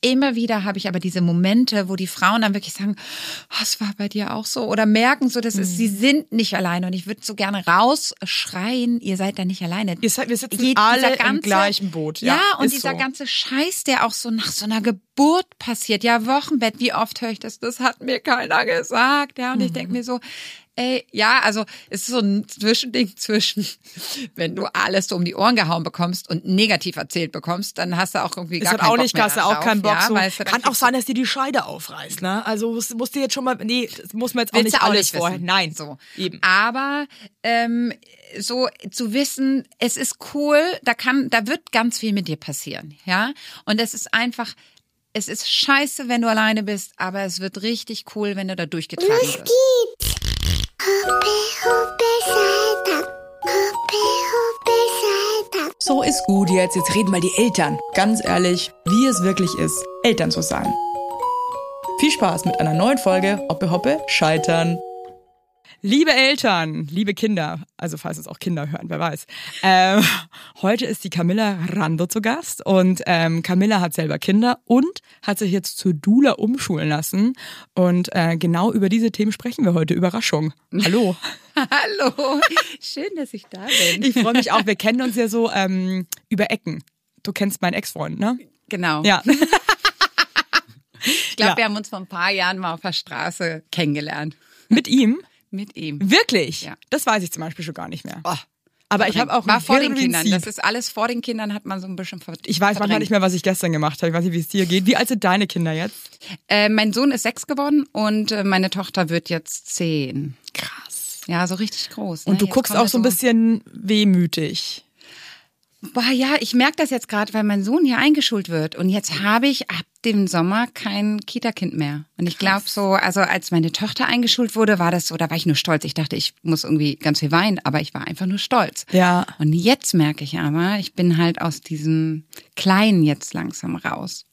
immer wieder habe ich aber diese Momente, wo die Frauen dann wirklich sagen, oh, es war bei dir auch so oder merken so, dass es, sie sind nicht alleine und ich würde so gerne rausschreien, ihr seid da nicht alleine. Ihr seid, wir sitzen Je- alle dieser im gleichen Boot. Ja, Ja, und dieser so. ganze Scheiß, der auch so nach so einer Geburt passiert. Ja, Wochenbett, wie oft höre ich das? Das hat mir keiner gesagt. Ja, und ich Mhm. denke mir so, ey, ja, also es ist so ein Zwischending zwischen, wenn du alles so um die Ohren gehauen bekommst und negativ erzählt bekommst, dann hast du auch irgendwie Ist gar halt keinen auch Bock nicht, mehr hast du auch keinen Bock. ja, so. weißt du, Kann auch sein, dass dir die Scheide aufreißt, ne? Also musst, musst du jetzt schon mal, nee, das muss man jetzt auch nicht auch alles nicht vorher. Nein, So. eben. Aber ähm, so zu wissen, es ist cool, da kann, da wird ganz viel mit dir passieren, ja. Und es ist einfach, es ist scheiße, wenn du alleine bist, aber es wird richtig cool, wenn du da durchgetragen wirst. So ist gut jetzt. Jetzt reden mal die Eltern. Ganz ehrlich, wie es wirklich ist, Eltern zu sein. Viel Spaß mit einer neuen Folge Hoppe Hoppe Scheitern. Liebe Eltern, liebe Kinder, also falls es auch Kinder hören, wer weiß. Ähm, heute ist die Camilla Rando zu Gast und ähm, Camilla hat selber Kinder und hat sich jetzt zur Dula umschulen lassen. Und äh, genau über diese Themen sprechen wir heute. Überraschung. Hallo. Hallo, schön, dass ich da bin. Ich freue mich auch. Wir kennen uns ja so ähm, über Ecken. Du kennst meinen Ex-Freund, ne? Genau. Ja. Ich glaube, Ja. wir haben uns vor ein paar Jahren mal auf der Straße kennengelernt. Mit ihm? Mit ihm. Wirklich? Ja. Das weiß ich zum Beispiel schon gar nicht mehr. Oh, Aber ich habe auch war vor den Kindern. Das ist alles vor den Kindern, hat man so ein bisschen ver Ich weiß manchmal verdrängt. nicht mehr, was ich gestern gemacht habe. Ich weiß nicht, wie es dir geht. Wie alt sind deine Kinder jetzt? Äh, mein Sohn ist sechs geworden und äh, meine Tochter wird jetzt zehn. Krass. Ja, so richtig groß. Und ne? du Jetzt guckst auch so ein bisschen wehmütig. Boah, ja, ich merke das jetzt gerade, weil mein Sohn hier eingeschult wird. Und jetzt habe ich ab dem Sommer kein Kita-Kind mehr. Und ich glaube so, also als meine Tochter eingeschult wurde, war das so, da war ich nur stolz. Ich dachte, ich muss irgendwie ganz viel weinen, aber ich war einfach nur stolz. Ja. Und jetzt merke ich aber, ich bin halt aus diesem Kleinen jetzt langsam raus.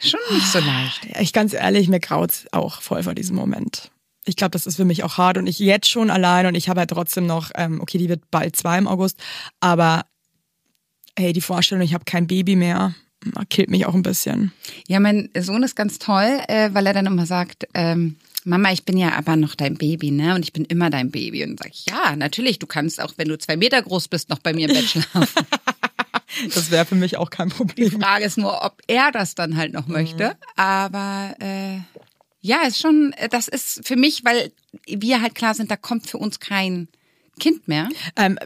Schon nicht so leicht. Ich ganz ehrlich, mir graut's auch voll vor diesem Moment. Ich glaube, das ist für mich auch hart und ich jetzt schon allein und ich habe halt trotzdem noch, ähm, okay, die wird bald zwei im August, aber hey, die Vorstellung, ich habe kein Baby mehr, ah, killt mich auch ein bisschen. Ja, mein Sohn ist ganz toll, äh, weil er dann immer sagt, ähm, Mama, ich bin ja aber noch dein Baby, ne? Und ich bin immer dein Baby. Und sag ich, ja, natürlich, du kannst auch, wenn du zwei Meter groß bist, noch bei mir im Bett schlafen. Das wäre für mich auch kein Die Problem. Frage ist nur, ob er das dann halt noch möchte. Aber äh, ja, ist schon, äh, das ist für mich, weil wir halt klar sind, da kommt für uns kein Kind mehr. Ähm,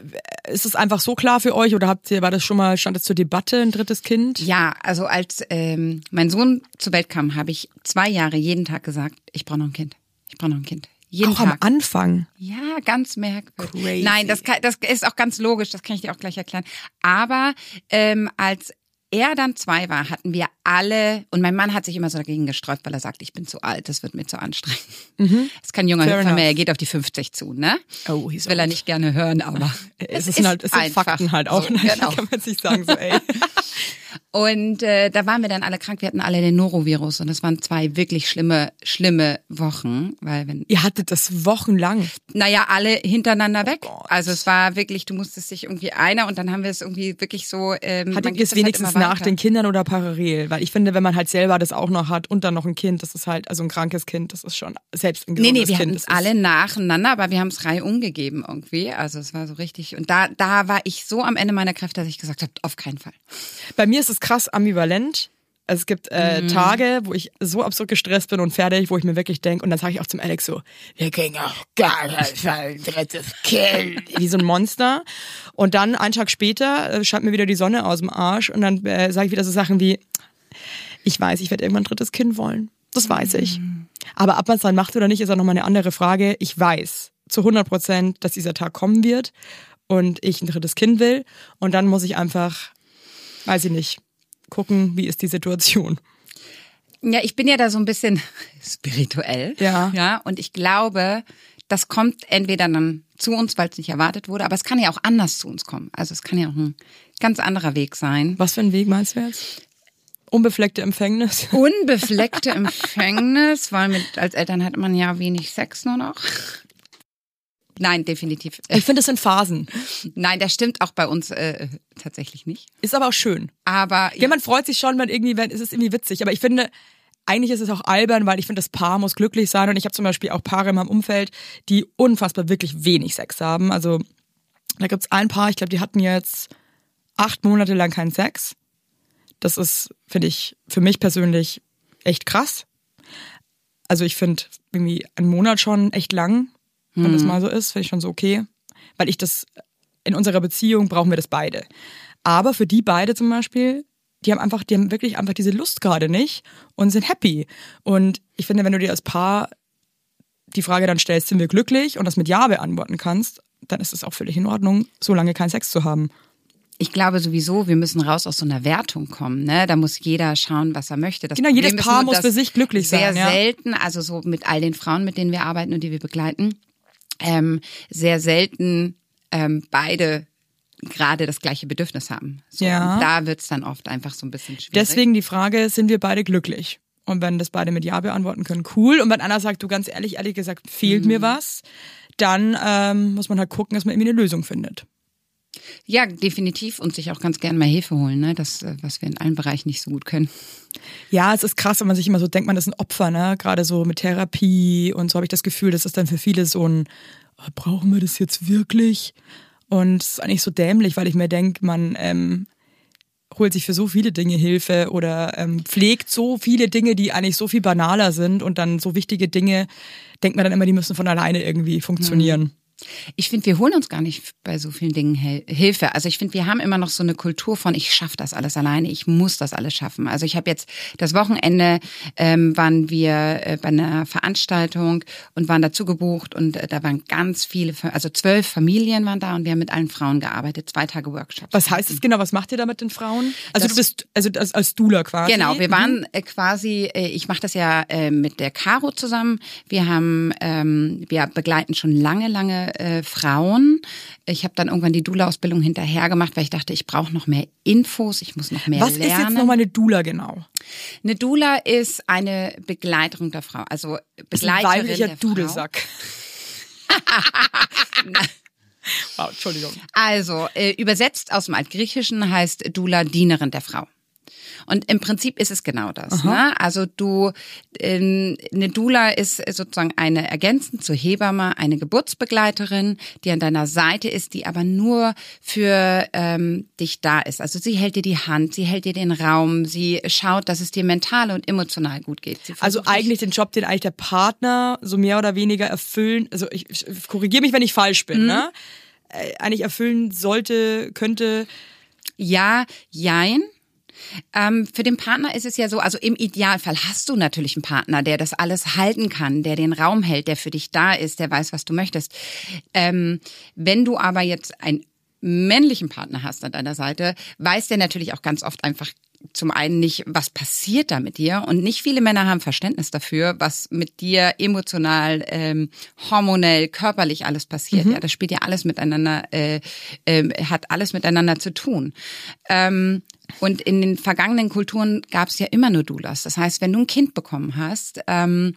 ist es einfach so klar für euch oder habt ihr, war das schon mal, stand es zur Debatte, ein drittes Kind? Ja, also als ähm, mein Sohn zur Welt kam, habe ich zwei Jahre jeden Tag gesagt, ich brauche noch ein Kind. Ich brauche noch ein Kind. Jeden auch am Tag. Anfang. Ja, ganz merkwürdig. Crazy. Nein, das, kann, das ist auch ganz logisch, das kann ich dir auch gleich erklären. Aber ähm, als er dann zwei war, hatten wir alle, und mein Mann hat sich immer so dagegen gesträubt, weil er sagt, ich bin zu alt, das wird mir zu anstrengend. Das ist kein junger Mhm. Fair Hüpfer mehr, er geht auf die 50 zu, ne? Oh, he's will er old. nicht gerne hören, aber Es, ist halt, es einfach Fakten halt auch. So, ne? genau. Kann man nicht sagen, so, ey. Und äh, da waren wir dann alle krank, wir hatten alle den Norovirus und das waren zwei wirklich schlimme, schlimme Wochen, weil wenn Ihr hattet das wochenlang. Naja, alle hintereinander weg. Gott. also es war wirklich, du musstest dich irgendwie einer und dann haben wir es irgendwie wirklich so. Ähm, Hattet ihr es halt wenigstens immer nach den Kindern oder parallel? Weil ich finde, wenn man halt selber das auch noch hat und dann noch ein Kind, das ist halt, also ein krankes Kind, das ist schon selbst ein Nee, gesundes nee, wir Kind. hatten es alle nacheinander, aber wir haben es reihum gegeben irgendwie. Also es war so richtig. Und da, da war ich so am Ende meiner Kräfte, dass ich gesagt habe, auf keinen Fall. Bei mir ist es krass ambivalent. Es gibt äh, Mhm. Tage, wo ich so absurd gestresst bin und fertig, wo ich mir wirklich denke, und dann sage ich auch zum Alex so, wir kriegen auch gar keinen Fall ein drittes Kind. Wie so ein Monster. Und dann, einen Tag später, äh, scheint mir wieder die Sonne aus dem Arsch und dann äh, sage ich wieder so Sachen wie, ich weiß, ich werde irgendwann ein drittes Kind wollen. Das weiß ich. Aber ob man es dann macht oder nicht, ist auch nochmal eine andere Frage. Ich weiß zu 100 Prozent, dass dieser Tag kommen wird und ich ein drittes Kind will. Und dann muss ich einfach, weiß ich nicht, gucken, wie ist die Situation. Ja, ich bin ja da so ein bisschen spirituell. Ja. Ja, und ich glaube, das kommt entweder dann zu uns, weil es nicht erwartet wurde, aber es kann ja auch anders zu uns kommen. Also es kann ja auch ein ganz anderer Weg sein. Was für ein Weg meinst du jetzt? Unbefleckte Empfängnis? Unbefleckte Empfängnis, weil mit, als Eltern hat man ja wenig Sex nur noch. Nein, definitiv. Ich finde, es sind Phasen. Nein, das stimmt auch bei uns äh, tatsächlich nicht. Ist aber auch schön. Aber Ja, man freut sich schon, wenn irgendwie, wenn es ist irgendwie witzig. Aber ich finde, eigentlich ist es auch albern, weil ich finde, das Paar muss glücklich sein. Und ich habe zum Beispiel auch Paare in meinem Umfeld, die unfassbar wirklich wenig Sex haben. Also da gibt's ein Paar, ich glaube, die hatten jetzt acht Monate lang keinen Sex. Das ist, finde ich, für mich persönlich echt krass. Also ich finde irgendwie einen Monat schon echt lang, wenn das mal so ist, finde ich schon so okay. Weil ich das, in unserer Beziehung brauchen wir das beide. Aber für die beide zum Beispiel, die haben einfach, die haben wirklich einfach diese Lust gerade nicht und sind happy. Und ich finde, wenn du dir als Paar die Frage dann stellst, sind wir glücklich und das mit Ja beantworten kannst, dann ist es auch völlig in Ordnung, so lange keinen Sex zu haben. ich glaube sowieso, wir müssen raus aus so einer Wertung kommen. Ne? Da muss jeder schauen, was er möchte. Das Genau, jedes Problem ist Paar nur, muss für sich glücklich sehr sein, ja. selten, also so mit all den Frauen, mit denen wir arbeiten und die wir begleiten, ähm, sehr selten ähm, beide gerade das gleiche Bedürfnis haben. So, Ja. Und da wird's dann oft einfach so ein bisschen schwierig. Deswegen die Frage, sind wir beide glücklich? Und wenn das beide mit Ja beantworten können, cool. Und wenn einer sagt, du ganz ehrlich, ehrlich gesagt, fehlt Mhm. mir was, dann ähm, muss man halt gucken, dass man irgendwie eine Lösung findet. Ja, definitiv und sich auch ganz gern mal Hilfe holen, ne? das, äh, was wir in allen Bereichen nicht so gut können. Ja, es ist krass, wenn man sich immer so denkt, man ist ein Opfer, ne? Gerade so mit Therapie und so habe ich das Gefühl, das ist dann für viele so ein, "Ah, brauchen wir das jetzt wirklich? Und es ist eigentlich so dämlich, weil ich mir denke, man ähm, holt sich für so viele Dinge Hilfe oder ähm, pflegt so viele Dinge, die eigentlich so viel banaler sind und dann so wichtige Dinge, denkt man dann immer, die müssen von alleine irgendwie funktionieren. Ich finde, wir holen uns gar nicht bei so vielen Dingen Hel Hilfe. Also ich finde, wir haben immer noch so eine Kultur von, ich schaffe das alles alleine, ich muss das alles schaffen. Also ich habe jetzt das Wochenende ähm, waren wir äh, bei einer Veranstaltung und waren dazu gebucht und äh, da waren ganz viele, also zwölf Familien waren da und wir haben mit allen Frauen gearbeitet, zwei Tage Workshops. Was heißt das genau? Was macht ihr da mit den Frauen? Also Das- du bist also als, als Dula quasi. Genau, wir waren äh, quasi, äh, ich mache das ja äh, mit der Caro zusammen. Wir haben, ähm, wir begleiten schon lange, lange äh, Frauen. Ich habe dann irgendwann die Dula-Ausbildung hinterher gemacht, weil ich dachte, ich brauche noch mehr Infos, ich muss noch mehr Was lernen. ist jetzt nochmal eine Dula genau? Eine Dula ist eine Begleiterin der Frau, also ist ein Begleiterin weiblicher der Frau. Dudelsack. wow, Entschuldigung. Also, äh, übersetzt aus dem Altgriechischen heißt Dula Dienerin der Frau. Und im Prinzip ist es genau das. Ne? Also du, ähm, eine Dula ist sozusagen eine ergänzend zur Hebamme, eine Geburtsbegleiterin, die an deiner Seite ist, die aber nur für ähm, dich da ist. Also sie hält dir die Hand, sie hält dir den Raum, sie schaut, dass es dir mental und emotional gut geht. Also eigentlich den Job, den eigentlich der Partner so mehr oder weniger erfüllen, also ich, ich korrigiere mich, wenn ich falsch bin, ne? Äh, eigentlich erfüllen sollte, könnte. Ja, jein. Ähm, für den Partner ist es ja so, also im Idealfall hast du natürlich einen Partner, der das alles halten kann, der den Raum hält, der für dich da ist, der weiß, was du möchtest. Ähm, wenn du aber jetzt einen männlichen Partner hast an deiner Seite, weiß der natürlich auch ganz oft einfach zum einen nicht, was passiert da mit dir und nicht viele Männer haben Verständnis dafür, was mit dir emotional, ähm, hormonell, körperlich alles passiert. Ja, das spielt ja alles miteinander, äh, äh, hat alles miteinander zu tun. Ähm, und in den vergangenen Kulturen gab es ja immer nur Doulas. Das heißt, wenn du ein Kind bekommen hast, ähm,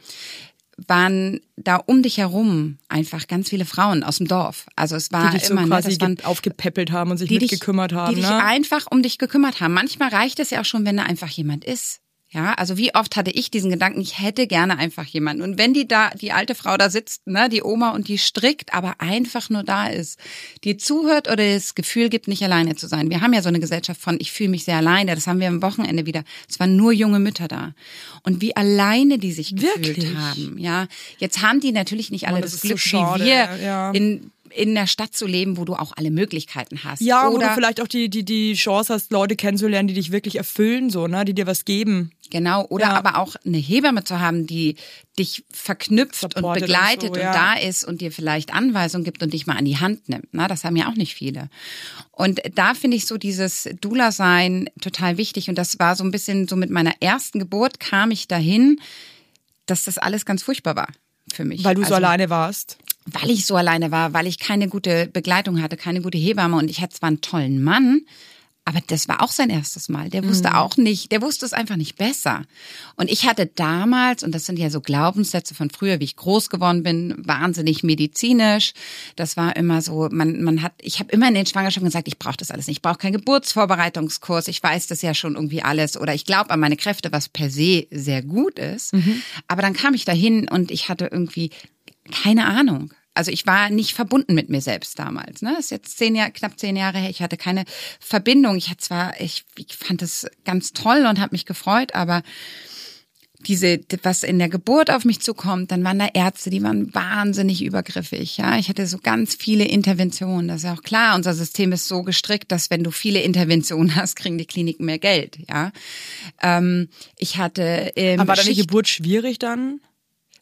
waren da um dich herum einfach ganz viele Frauen aus dem Dorf. Also es war Die dich so immer ne, quasi das waren, ge- aufgepäppelt haben und sich die dich, mitgekümmert haben. die dich ne? einfach um dich gekümmert haben. Manchmal reicht es ja auch schon, wenn da einfach jemand ist. Ja, also wie oft hatte ich diesen Gedanken, ich hätte gerne einfach jemanden. Und wenn die da, die alte Frau da sitzt, ne, die Oma und die strickt, aber einfach nur da ist, die zuhört oder das Gefühl gibt, nicht alleine zu sein. Wir haben ja so eine Gesellschaft von, ich fühle mich sehr alleine. Das haben wir am Wochenende wieder. Es waren nur junge Mütter da. Und wie alleine die sich gefühlt Wirklich? haben. Ja, jetzt haben die natürlich nicht alle das das, so Glück schade, wie wir ja. in in der Stadt zu leben, wo du auch alle Möglichkeiten hast. Ja, wo oder du vielleicht auch die, die, die Chance hast, Leute kennenzulernen, die dich wirklich erfüllen, so, ne, die dir was geben. Genau, oder Ja. aber auch eine Hebamme zu haben, die dich verknüpft und Supportet und begleitet so, und, ja. da ist und dir vielleicht Anweisungen gibt und dich mal an die Hand nimmt. Na, das haben ja auch nicht viele. Und da finde ich so dieses Dula-Sein total wichtig. Und das war so ein bisschen so mit meiner ersten Geburt kam ich dahin, dass das alles ganz furchtbar war für mich. Weil du so Also, alleine warst. weil ich so alleine war, weil ich keine gute Begleitung hatte, keine gute Hebamme und ich hatte zwar einen tollen Mann, Aber das war auch sein erstes Mal. Der wusste Mhm. auch nicht, der wusste es einfach nicht besser. Und ich hatte damals, und das sind ja so Glaubenssätze von früher, wie ich groß geworden bin, wahnsinnig medizinisch. Das war immer so, man, man hat, ich habe immer in den Schwangerschaften gesagt, ich brauche das alles nicht. Ich brauche keinen Geburtsvorbereitungskurs. Ich weiß das ja schon irgendwie alles. Oder ich glaube an meine Kräfte, was per se sehr gut ist. Aber dann kam ich dahin und ich hatte irgendwie keine Ahnung. Also ich war nicht verbunden mit mir selbst damals. Ne? Das ist jetzt zehn Jahre, knapp zehn Jahre her. Ich hatte keine Verbindung. Ich hatte zwar, ich, ich fand es ganz toll und habe mich gefreut, aber diese, was in der Geburt auf mich zukommt, dann waren da Ärzte, die waren wahnsinnig übergriffig. Ja, ich hatte so ganz viele Interventionen. Das ist ja auch klar. Unser System ist so gestrickt, dass wenn du viele Interventionen hast, kriegen die Kliniken mehr Geld. Ja, ähm, ich hatte ähm, Aber war deine Schicht- Geburt schwierig dann?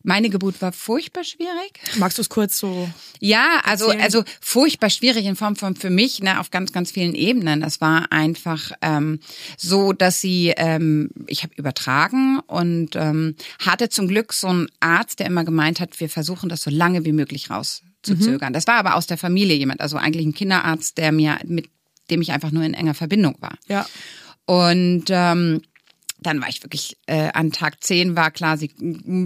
Meine Geburt war furchtbar schwierig. Magst du es kurz so? Ja, also Erzählen. also furchtbar schwierig in Form von für mich ne, auf ganz ganz vielen Ebenen. Das war einfach ähm, so, dass sie ähm, ich habe übertragen und ähm, hatte zum Glück so einen Arzt, der immer gemeint hat, wir versuchen das so lange wie möglich rauszuzögern. Das war aber aus der Familie jemand, also eigentlich ein Kinderarzt, der mir mit dem ich einfach nur in enger Verbindung war. Ja. Und ähm, dann war ich wirklich äh, an Tag 10 war klar, sie,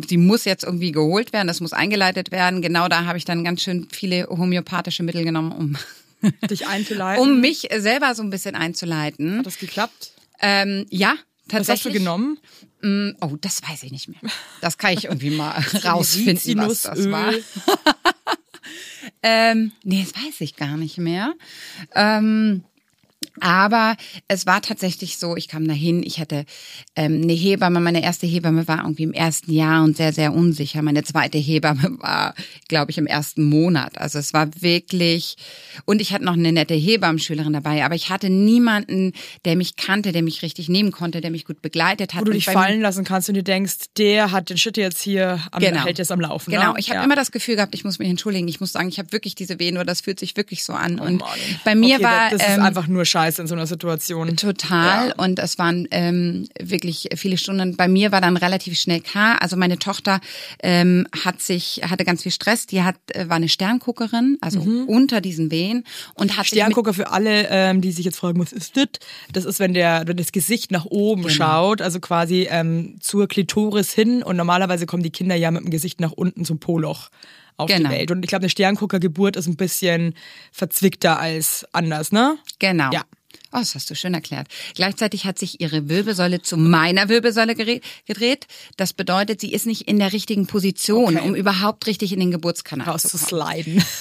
sie muss jetzt irgendwie geholt werden, das muss eingeleitet werden. Genau da habe ich dann ganz schön viele homöopathische Mittel genommen, um, Dich einzuleiten. um mich selber so ein bisschen einzuleiten. Hat das geklappt? Ähm, ja, Was tatsächlich. hast du genommen? Mm, Oh, das weiß ich nicht mehr. Das kann ich irgendwie mal rausfinden, was das war. Ähm, nee, das weiß ich gar nicht mehr. Ähm, aber es war tatsächlich so, ich kam dahin, ich hatte ähm, eine Hebamme, meine erste Hebamme war irgendwie im ersten Jahr und sehr, sehr unsicher. Meine zweite Hebamme war, glaube ich, im ersten Monat. Also es war wirklich, und ich hatte noch eine nette Hebammenschülerin dabei, aber ich hatte niemanden, der mich kannte, der mich richtig nehmen konnte, der mich gut begleitet hat. Wo du Und dich fallen lassen kannst und dir denkst, der hat den Shit jetzt hier am, Genau. hält jetzt am Laufen. Genau, ne? ich habe Ja. immer das Gefühl gehabt, ich muss mich entschuldigen. Ich muss sagen, ich habe wirklich diese Wehen oder das fühlt sich wirklich so an. und Oh Mann. bei mir okay, war Das ist ähm, einfach nur Scheiße in so einer Situation. total Ja. und es waren ähm, wirklich viele Stunden. Bei mir war dann relativ schnell klar. Also meine Tochter ähm, hat sich hatte ganz viel Stress. Die hat äh, war eine Sternguckerin, also unter diesen Wehen und hat Sterngucker für alle, ähm, die sich jetzt fragen, was ist das? Das ist, wenn der, wenn das Gesicht nach oben Genau. schaut, also quasi ähm, zur Klitoris hin und normalerweise kommen die Kinder ja mit dem Gesicht nach unten zum Poloch auf Genau. die Welt. Und ich glaube, eine Sternguckergeburt ist ein bisschen verzwickter als anders, ne? Genau. Ja. Oh, das hast du schön erklärt. Gleichzeitig hat sich ihre Wirbelsäule zu meiner Wirbelsäule gedreht. Das bedeutet, sie ist nicht in der richtigen Position, Okay. um überhaupt richtig in den Geburtskanal. Rauszusliden.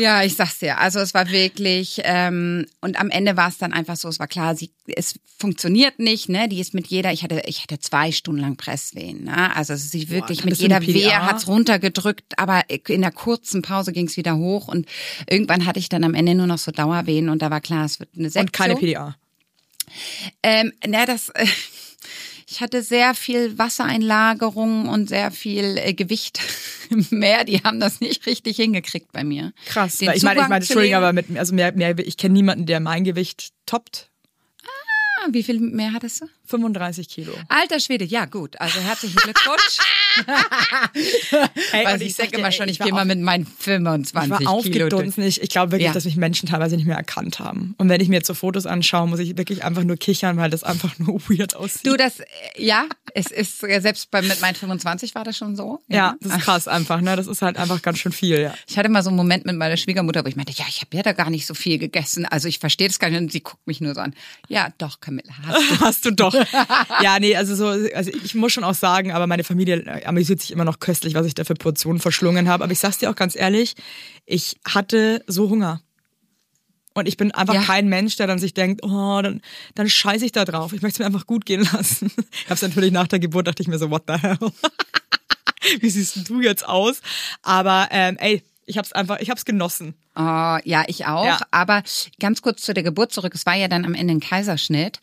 Ja, ich sag's dir. Also es war wirklich ähm, und am Ende war es dann einfach so. Es war klar, sie es funktioniert nicht. Ne, die ist mit jeder. Ich hatte ich hatte zwei Stunden lang Presswehen. Ne? Also es ist sie wirklich mit du eine jeder Wehe PDA? hat's runtergedrückt, aber in der kurzen Pause ging's wieder hoch und irgendwann hatte ich dann am Ende nur noch so Dauerwehen und da war klar, es wird eine Sektion. Keine PDA. Ähm, na, das. Äh, ich hatte sehr viel Wassereinlagerung und sehr viel äh, Gewicht mehr. Die haben das nicht richtig hingekriegt bei mir. Krass. Den ich meine, ich meine, Entschuldigung, aber mit, also mehr, mehr, ich kenne niemanden, der mein Gewicht toppt. Ah, wie viel mehr hattest du? 35 Kilo. Alter Schwede, ja gut. Also herzlichen Glückwunsch. Ey, und ich denke dir, immer schon, ich gehe mal mit meinen 25 Ich war aufgedunsen. Ich, ich glaube wirklich, Ja. dass mich Menschen teilweise nicht mehr erkannt haben. Und wenn ich mir jetzt so Fotos anschaue, muss ich wirklich einfach nur kichern, weil das einfach nur weird aussieht. Du, das, ja, es ist, selbst bei, mit meinen 25 war das schon so. ja, das ist krass einfach. Ne? Das ist halt einfach ganz schön viel. Ja. Ich hatte mal so einen Moment mit meiner Schwiegermutter, wo ich meinte, ja, ich habe ja da gar nicht so viel gegessen. Also ich verstehe das gar nicht. Und sie guckt mich nur so an. Ja, doch, Camilla, hast du. Hast du doch. ja, nee, also so, also ich muss schon auch sagen, aber meine Familie äh, amüsiert sich immer noch köstlich, was ich da für Portionen verschlungen habe. Aber ich sag's dir auch ganz ehrlich, ich hatte so Hunger. Und ich bin einfach Ja. kein Mensch, der dann sich denkt, oh, dann, dann scheiße ich da drauf. Ich möchte es mir einfach gut gehen lassen. Ich hab's natürlich nach der Geburt, dachte ich mir so, what the hell? Wie siehst du jetzt aus? Aber ähm, ey, ich hab's einfach, ich hab's genossen. Oh, ja, ich auch. Ja. Aber ganz kurz zu der Geburt zurück. Es war ja dann am Ende ein Kaiserschnitt.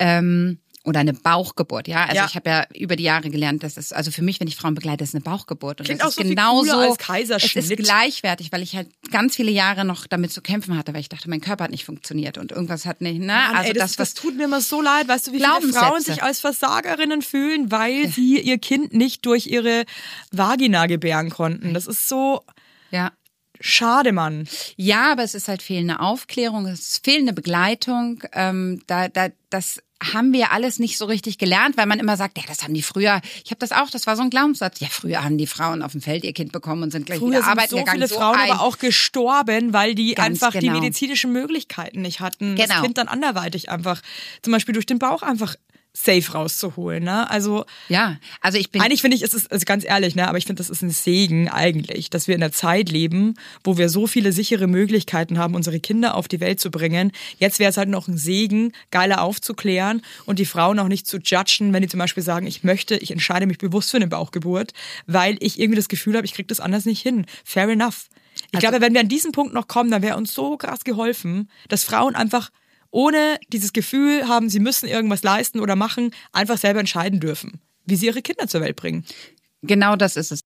Ähm, oder eine Bauchgeburt, ja. Also Ja. ich habe ja über die Jahre gelernt, dass es, also für mich, wenn ich Frauen begleite, ist eine Bauchgeburt. Und Klingt das auch ist so viel genauso, als Kaiserschnitt. Es ist gleichwertig, weil ich halt ganz viele Jahre noch damit zu kämpfen hatte, weil ich dachte, mein Körper hat nicht funktioniert und irgendwas hat nicht, ne? Mann, also ey, das, das, das tut mir immer so leid. Weißt du, wie viele. Frauen sich als Versagerinnen fühlen, weil sie ihr Kind nicht durch ihre Vagina gebären konnten. Das ist so, ja. schade, Mann. Ja, aber es ist halt fehlende Aufklärung, es ist fehlende Begleitung. Ähm, da, da, das haben wir alles nicht so richtig gelernt, weil man immer sagt, ja, das haben die früher. Ich habe das auch, das war so ein Glaubenssatz. Ja, früher haben die Frauen auf dem Feld ihr Kind bekommen und sind gleich Früher wieder sind arbeiten so gegangen. viele Frauen ein, aber auch gestorben, weil die Ganz einfach die genau. medizinischen Möglichkeiten nicht hatten, das Genau. Kind dann anderweitig einfach, zum Beispiel durch den Bauch einfach safe rauszuholen. Ne? Also Ja, also ich bin eigentlich finde ich, es ist also ganz ehrlich, ne, aber ich finde, das ist ein Segen eigentlich, dass wir in einer Zeit leben, wo wir so viele sichere Möglichkeiten haben, unsere Kinder auf die Welt zu bringen. Jetzt wäre es halt noch ein Segen, geiler aufzuklären und die Frauen auch nicht zu judgen, wenn die zum Beispiel sagen, ich möchte, ich entscheide mich bewusst für eine Bauchgeburt, weil ich irgendwie das Gefühl habe, ich kriege das anders nicht hin. Fair enough. Ich glaube, wenn wir an diesen Punkt noch kommen, dann wäre uns so krass geholfen, dass Frauen einfach ohne dieses Gefühl haben, sie müssen irgendwas leisten oder machen, einfach selber entscheiden dürfen, wie sie ihre Kinder zur Welt bringen. genau das ist es.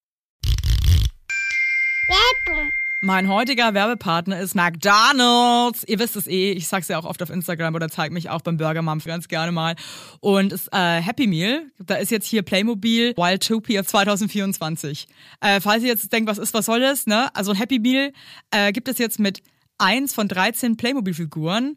Mein heutiger Werbepartner ist McDonald's. Ihr wisst es eh, ich sag's ja auch oft auf Instagram oder zeige mich auch beim Burger Mom ganz gerne mal. Und es äh, Happy Meal, da ist jetzt hier Playmobil Wildtopia 2024. Äh, falls ihr jetzt denkt, was ist, was soll das, ne? Also ein Happy Meal äh, gibt es jetzt mit eins von 13 Playmobil-Figuren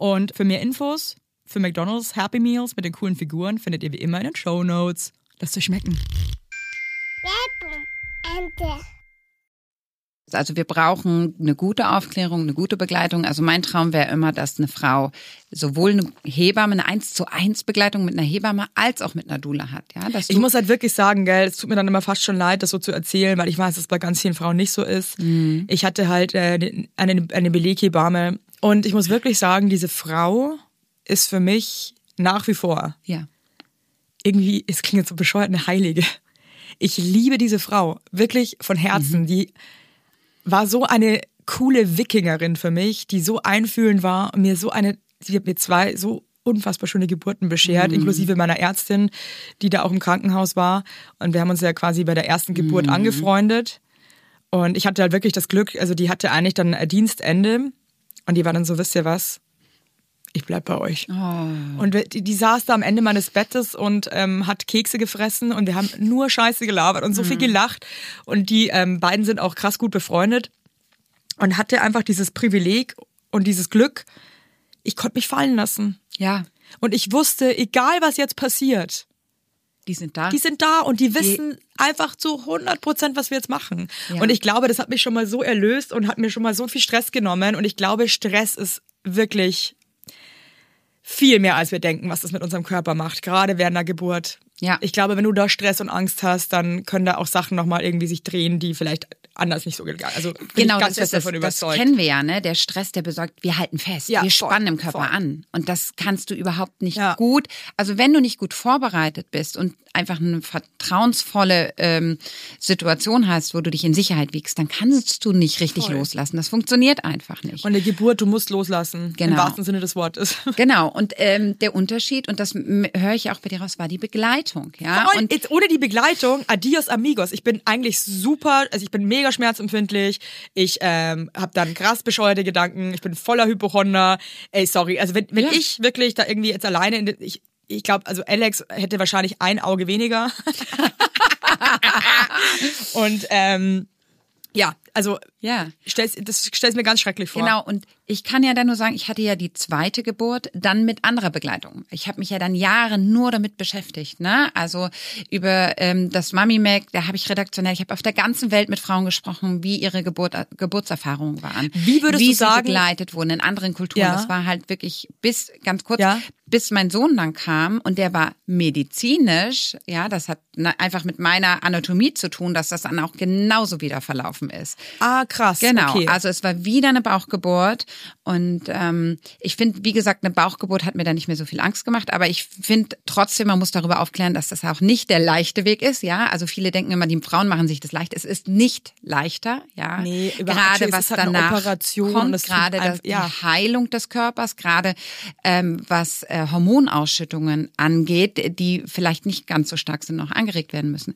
Und für mehr Infos für McDonalds Happy Meals mit den coolen Figuren findet ihr wie immer in den Show Notes. Lasst euch schmecken. Also wir brauchen eine gute Aufklärung, eine gute Begleitung. Also mein Traum wäre immer, dass eine Frau sowohl eine Hebamme, eine 1 zu 1 Begleitung mit einer Hebamme als auch mit einer Dula hat. Ja, Ich muss halt wirklich sagen, gell, es tut mir dann immer fast schon leid, das so zu erzählen, weil ich weiß, dass es bei ganz vielen Frauen nicht so ist. Ich hatte halt äh, eine, eine Beleghebamme und ich muss wirklich sagen, diese Frau ist für mich nach wie vor ja. irgendwie, es klingt jetzt so bescheuert, eine Heilige. Ich liebe diese Frau, wirklich von Herzen. Die war so eine coole Wikingerin für mich, die so einfühlend war und mir so eine, sie hat mir zwei so unfassbar schöne Geburten beschert, inklusive meiner Ärztin, die da auch im Krankenhaus war. Und wir haben uns ja quasi bei der ersten Geburt angefreundet. Und ich hatte halt wirklich das Glück, also die hatte eigentlich dann ein Dienstende und die war dann so, wisst ihr was? Ich bleib bei euch. Und wir- die, die saß da am Ende meines Bettes und ähm, hat Kekse gefressen und wir haben nur Scheiße gelabert und so viel gelacht. Und die ähm, beiden sind auch krass gut befreundet und hatte einfach dieses Privileg und dieses Glück, ich konnte mich fallen lassen. Ja, Und ich wusste, egal was jetzt passiert, die sind da. die sind da und die wissen einfach zu 100 Prozent, was wir jetzt machen. Ja. Und ich glaube, das hat mich schon mal so erlöst und hat mir schon mal so viel Stress genommen. Und ich glaube, Stress ist wirklich viel mehr, als wir denken, was das mit unserem Körper macht, gerade während der Geburt. Ja. Ich glaube, wenn du da Stress und Angst hast, dann können da auch Sachen nochmal irgendwie sich drehen, die vielleicht anders nicht so gegangen. Also Genau, ganz das, fest das, davon das überzeugt. kennen wir ja, ne? Der Stress, der besorgt, wir halten fest, Ja, wir voll, spannen im Körper voll. an. Und das kannst du überhaupt nicht Ja. gut. Also wenn du nicht gut vorbereitet bist und einfach eine vertrauensvolle ähm, Situation hast, wo du dich in Sicherheit wiegst, dann kannst du nicht richtig Voll. loslassen. Das funktioniert einfach nicht. und eine Geburt, du musst loslassen. Im Genau. wahrsten Sinne des Wortes. Genau. Und ähm, der Unterschied, und das höre ich auch bei dir raus, war die Begleitung. Ja. Voll, Und jetzt ohne die Begleitung, adios amigos. Ich bin eigentlich super, also ich bin mega schmerzempfindlich. Ich ähm, habe dann krass bescheuerte Gedanken. Ich bin voller Hypochonder. Ey, sorry. Also wenn, wenn Ja. ich wirklich da irgendwie jetzt alleine in ich, ich glaube, also Alex hätte wahrscheinlich ein Auge weniger. Und ähm, ja, also ja. stell's, das stell's mir ganz schrecklich vor. Genau, und ich kann ja dann nur sagen, ich hatte ja die zweite Geburt dann mit anderer Begleitung. Ich habe mich ja dann Jahre nur damit beschäftigt, ne? Also über ähm, das Mami Mac, da habe ich redaktionell, ich habe auf der ganzen Welt mit Frauen gesprochen, wie ihre Geburt, Geburtserfahrungen waren. Wie würdest wie du sie sagen- begleitet wurden in anderen Kulturen. Ja. Das war halt wirklich bis ganz kurz, Ja. bis mein Sohn dann kam und der war medizinisch, ja, das hat einfach mit meiner Anatomie zu tun, dass das dann auch genauso wieder verlaufen ist. Ah, krass. Genau, Okay. also es war wieder eine Bauchgeburt und ähm, ich finde, wie gesagt, eine Bauchgeburt hat mir da nicht mehr so viel Angst gemacht, aber ich finde trotzdem, man muss darüber aufklären, dass das auch nicht der leichte Weg ist, ja. Also viele denken immer, die Frauen machen sich das leicht. Es ist nicht leichter, ja. Nee, gerade was halt danach Operation kommt, gerade das, die ja. Heilung des Körpers, gerade ähm, was äh, Hormonausschüttungen angeht, die vielleicht nicht ganz so stark sind, noch angeregt werden müssen.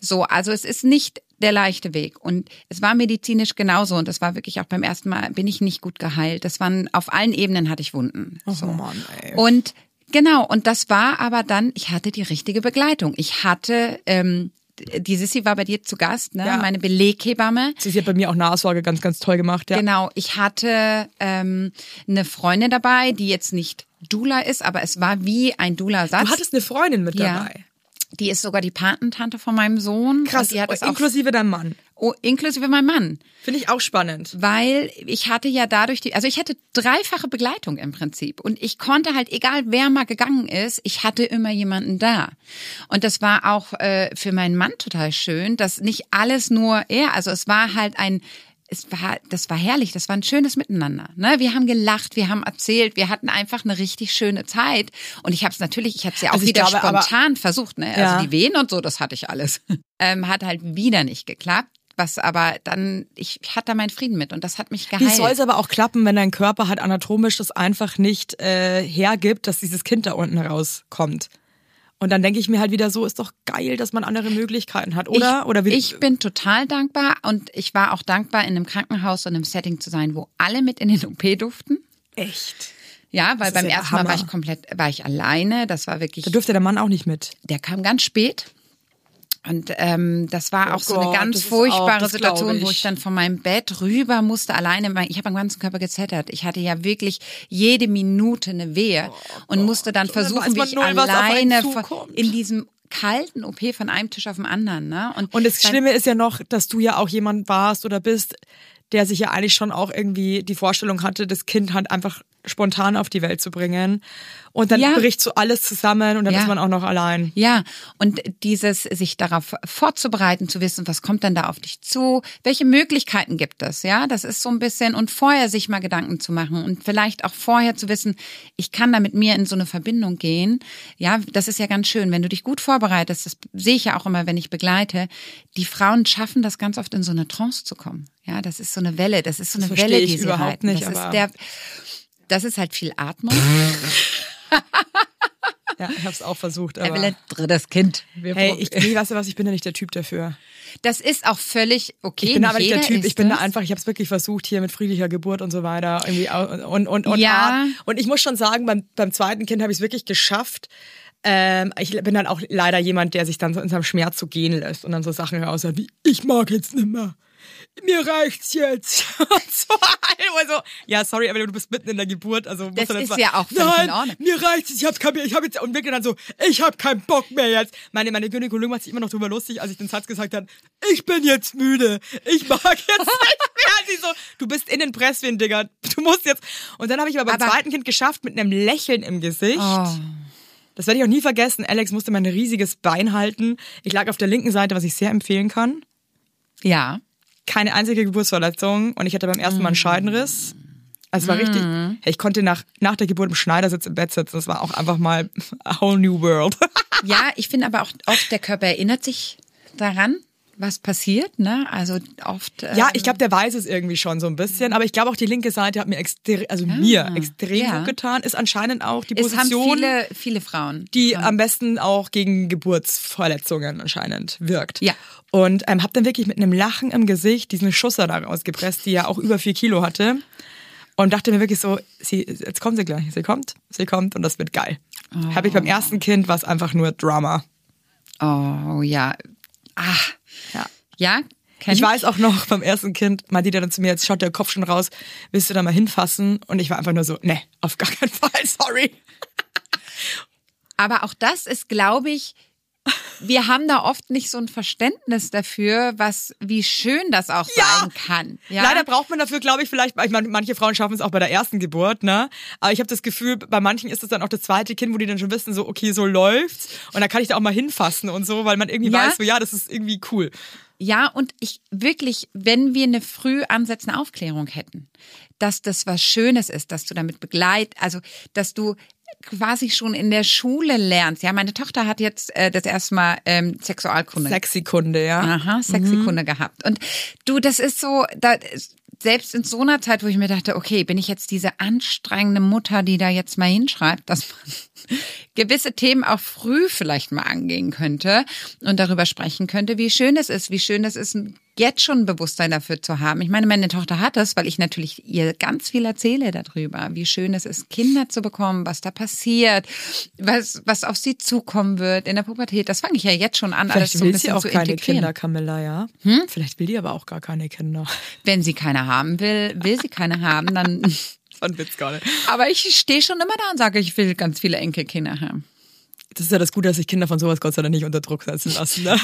So, also es ist nicht der leichte Weg. Und es war medizinisch genauso. Und das war wirklich auch beim ersten Mal, bin ich nicht gut geheilt. Das waren, auf allen Ebenen hatte ich Wunden. Oh so. Mann, ey. Und genau, und das war aber dann, ich hatte die richtige Begleitung. Ich hatte, ähm, die Sissi war bei dir zu Gast, ne? Ja. meine Beleghebamme. Sie hat bei mir auch Nachsorge ganz, ganz toll gemacht. Ja. Genau, ich hatte ähm, eine Freundin dabei, die jetzt nicht Dula ist, aber es war wie ein Dula-Satz. Du hattest eine Freundin mit ja. dabei. Die ist sogar die Patentante von meinem Sohn. Krass, die hat auch, inklusive deinem Mann. oh, inklusive meinem Mann. Finde ich auch spannend. Weil ich hatte ja dadurch die, also ich hatte dreifache Begleitung im Prinzip. Und ich konnte halt, egal wer mal gegangen ist, ich hatte immer jemanden da. Und das war auch äh, für meinen Mann total schön, dass nicht alles nur er, also es war halt ein, es war, das war herrlich, das war ein schönes Miteinander. Ne? Wir haben gelacht, wir haben erzählt, wir hatten einfach eine richtig schöne Zeit. Und ich habe es natürlich, ich habe es ja auch Also wieder glaube, aber- spontan versucht. Ne? Ja. Also die Wehen und so, das hatte ich alles. ähm, hat halt wieder nicht geklappt. Was aber dann, ich hatte da meinen Frieden mit und das hat mich Wie geheilt. soll es aber auch klappen, wenn dein Körper halt anatomisch das einfach nicht äh, hergibt, dass dieses Kind da unten rauskommt? Und dann denke ich mir halt wieder so, ist doch geil, dass man andere Möglichkeiten hat, oder? Ich, oder wie, ich bin total dankbar und ich war auch dankbar, in einem Krankenhaus und einem Setting zu sein, wo alle mit in den OP durften. echt. Ja, weil beim ersten Mal war Hammer. ich komplett, war ich alleine. Das war wirklich, Da dürfte der Mann auch nicht mit. der kam ganz spät. Und ähm, das war Oh auch so eine Gott, ganz das furchtbare auch- das Situation, wo ich. ich dann von meinem Bett rüber musste, alleine. Ich habe am ganzen Körper gezettert. Ich hatte ja wirklich jede Minute eine Wehe und musste dann Oh versuchen, weiß wie man ich null, alleine in diesem kalten OP von einem Tisch auf den anderen. Ne? Und das dann- Schlimme ist ja noch, dass du ja auch jemand warst oder bist, der sich ja eigentlich schon auch irgendwie die Vorstellung hatte, das Kind halt einfach spontan auf die Welt zu bringen. Und dann Ja. bricht so alles zusammen und dann Ja. ist man auch noch allein. Ja, und dieses sich darauf vorzubereiten, zu wissen, was kommt denn da auf dich zu, welche Möglichkeiten gibt es, ja, das ist so ein bisschen und vorher sich mal Gedanken zu machen und vielleicht auch vorher zu wissen, ich kann da mit mir in so eine Verbindung gehen, ja, das ist ja ganz schön, wenn du dich gut vorbereitest, das sehe ich ja auch immer, wenn ich begleite, die Frauen schaffen das ganz oft in so eine Trance zu kommen, ja, das ist so eine Welle, das ist so eine Das Welle, die sie überhaupt halten. nicht, das ist der, das ist halt viel Atmung. Ja, ich hab's auch versucht, aber Evelyn, drittes Kind. Wir hey, ich, nee, weißt du was, ich bin ja nicht der Typ dafür. Das ist auch völlig okay. Ich bin aber nicht der Typ, ich bin da das. einfach, ich habe es wirklich versucht hier mit friedlicher Geburt und so weiter irgendwie und und und Ja. Und ich muss schon sagen, beim beim zweiten Kind habe ich es wirklich geschafft. Ähm, ich bin dann auch leider jemand, der sich dann so in seinem Schmerz so gehen lässt und dann so Sachen raus wie ich mag jetzt nimmer. Mir reicht's jetzt. Und so, also, ja, sorry, aber du bist mitten in der Geburt, also Das ist zwar- ja auch Nein, in Ordnung. mir reicht's jetzt, ich hab, kein, ich hab jetzt und wirklich dann so, ich hab keinen Bock mehr jetzt. Meine meine Gynäkologin macht sich immer noch drüber lustig, als ich den Satz gesagt habe, ich bin jetzt müde, ich mag jetzt nicht mehr. Sie so, du bist in den Presswehen, Digga, du musst jetzt. Und dann habe ich aber beim Aber- zweiten Kind geschafft mit einem Lächeln im Gesicht. Oh. Das werde ich auch nie vergessen. Alex musste mein riesiges Bein halten. Ich lag auf der linken Seite, was ich sehr empfehlen kann. Ja. Keine einzige Geburtsverletzung und ich hatte beim ersten Mal einen Scheidenriss. Also es war richtig. Hey, ich konnte nach, nach der Geburt im Schneidersitz im Bett sitzen. Das war auch einfach mal a whole new world. Ja, ich finde aber auch oft, der Körper erinnert sich daran, was passiert, ne? Also oft. Ja, ähm, ich glaube, der weiß es irgendwie schon so ein bisschen, aber ich glaube auch die linke Seite hat mir extrem, also mir extrem ja. gut getan. Ist anscheinend auch die es haben Position, viele, viele Frauen. die am besten auch gegen Geburtsverletzungen anscheinend wirkt. Ja. Und ähm, habe dann wirklich mit einem Lachen im Gesicht diesen Schusser da rausgepresst, die ja auch über vier Kilo hatte. Und dachte mir wirklich so, sie, jetzt kommt sie gleich, sie kommt, sie kommt und das wird geil. Habe ich beim ersten Kind was einfach nur Drama. Oh ja. Ach. Ja. Ja, Kenn Ich weiß auch noch, beim ersten Kind meinte die dann zu mir, jetzt schaut der Kopf schon raus, willst du da mal hinfassen? Und ich war einfach nur so, ne, auf gar keinen Fall, sorry. Aber auch das ist, glaube ich, wir haben da oft nicht so ein Verständnis dafür, was, wie schön das auch Ja. sein kann. Ja? Leider braucht man dafür, glaube ich, vielleicht, ich meine, manche Frauen schaffen es auch bei der ersten Geburt, ne? Aber ich habe das Gefühl, bei manchen ist es dann auch das zweite Kind, wo die dann schon wissen, so, okay, so läuft's. Und da kann ich da auch mal hinfassen und so, weil man irgendwie Ja. weiß, so, ja, das ist irgendwie cool. Ja, und ich wirklich, wenn wir eine früh ansetzende Aufklärung hätten, dass das was Schönes ist, dass du damit begleit, also dass du quasi schon in der Schule lernst. Ja, meine Tochter hat jetzt äh, das erste Mal ähm, Sexualkunde. Sexy-Kunde, ja. Aha, Sexykunde gehabt. Und du, das ist so, da, selbst in so einer Zeit, wo ich mir dachte, okay, bin ich jetzt diese anstrengende Mutter, die da jetzt mal hinschreibt, dass man gewisse Themen auch früh vielleicht mal angehen könnte und darüber sprechen könnte, wie schön es ist, wie schön es ist, jetzt schon ein Bewusstsein dafür zu haben. Ich meine, meine Tochter hat es, weil ich natürlich ihr ganz viel erzähle darüber, wie schön es ist, Kinder zu bekommen, was da passiert, was, was auf sie zukommen wird in der Pubertät. Das fange ich ja jetzt schon an, alles Vielleicht so ein will bisschen sie auch zu keine integrieren. Kinder, Camilla, ja? Vielleicht will die aber auch gar keine Kinder. Wenn sie keine haben will, will sie keine haben, dann. Ein Witz gar nicht. Aber ich stehe schon immer da und sage, ich will ganz viele Enkelkinder haben. Das ist ja das Gute, dass sich Kinder von sowas Gott sei Dank nicht unter Druck setzen lassen. Ne?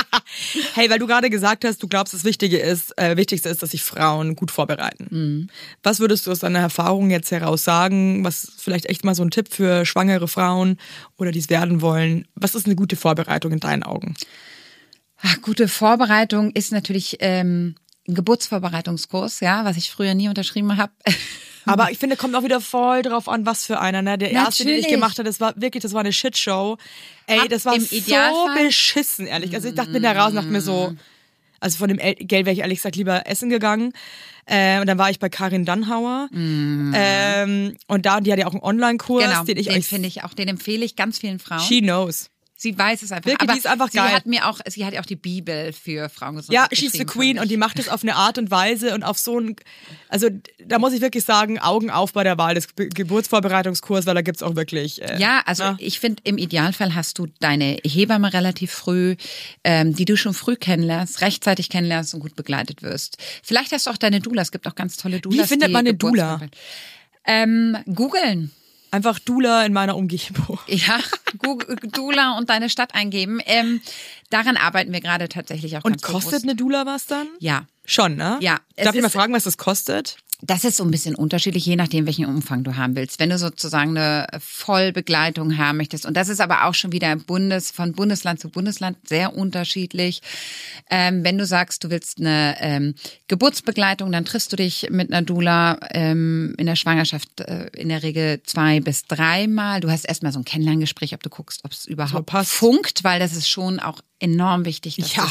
hey, weil du gerade gesagt hast, du glaubst, das Wichtige ist, äh, Wichtigste ist, dass sich Frauen gut vorbereiten. Was würdest du aus deiner Erfahrung jetzt heraus sagen? Was vielleicht echt mal so ein Tipp für schwangere Frauen oder die es werden wollen? Was ist eine gute Vorbereitung in deinen Augen? Ach, gute Vorbereitung ist natürlich ähm, ein Geburtsvorbereitungskurs, ja, was ich früher nie unterschrieben habe. Aber ich finde, kommt auch wieder voll drauf an, was für einer. Ne? Der erste, den ich gemacht habe, das war wirklich, das war eine Shitshow. Ey, das war so Idealfall- beschissen, ehrlich. Also ich dachte mir da raus und dachte mir so, also von dem El Geld wäre ich ehrlich gesagt lieber essen gegangen. Äh, und dann war ich bei Karin Dannhauer. Ähm, und da, die hat ja auch einen Online-Kurs, genau, den ich den finde ich auch, den empfehle ich ganz vielen Frauen. She knows. Sie weiß es einfach. Wirklich, aber die ist einfach sie geil. hat mir auch, sie hat ja auch die Bibel für Frauengesundheit Ja, she's the Queen und die macht es auf eine Art und Weise und auf so ein, also da muss ich wirklich sagen, Augen auf bei der Wahl des Ge- Geburtsvorbereitungskurs, weil da gibt's auch wirklich. Äh, Ja, also na? ich finde, im Idealfall hast du deine Hebamme relativ früh, ähm, die du schon früh kennenlernst, rechtzeitig kennenlernst und gut begleitet wirst. Vielleicht hast du auch deine Doula. Es gibt auch ganz tolle Doulas. findet die man eine Doula? Ähm, googeln. Einfach Dula in meiner Umgebung. Ja, Google, Doula und deine Stadt eingeben. Ähm, daran arbeiten wir gerade tatsächlich auch Und kostet bewusst. eine Dula was dann? Ja, Schon, ne? Ja, Darf ich mal fragen, was das kostet? Das ist so ein bisschen unterschiedlich, je nachdem, welchen Umfang du haben willst. Wenn du sozusagen eine Vollbegleitung haben möchtest, und das ist aber auch schon wieder Bundes, von Bundesland zu Bundesland sehr unterschiedlich. Ähm, wenn du sagst, du willst eine ähm, Geburtsbegleitung, dann triffst du dich mit einer Doula ähm, in der Schwangerschaft äh, in der Regel zwei bis dreimal. Du hast erstmal so ein Kennenlerngespräch, ob du guckst, ob es überhaupt passt. funkt, weil das ist schon auch enorm wichtig, dass, Ja. du,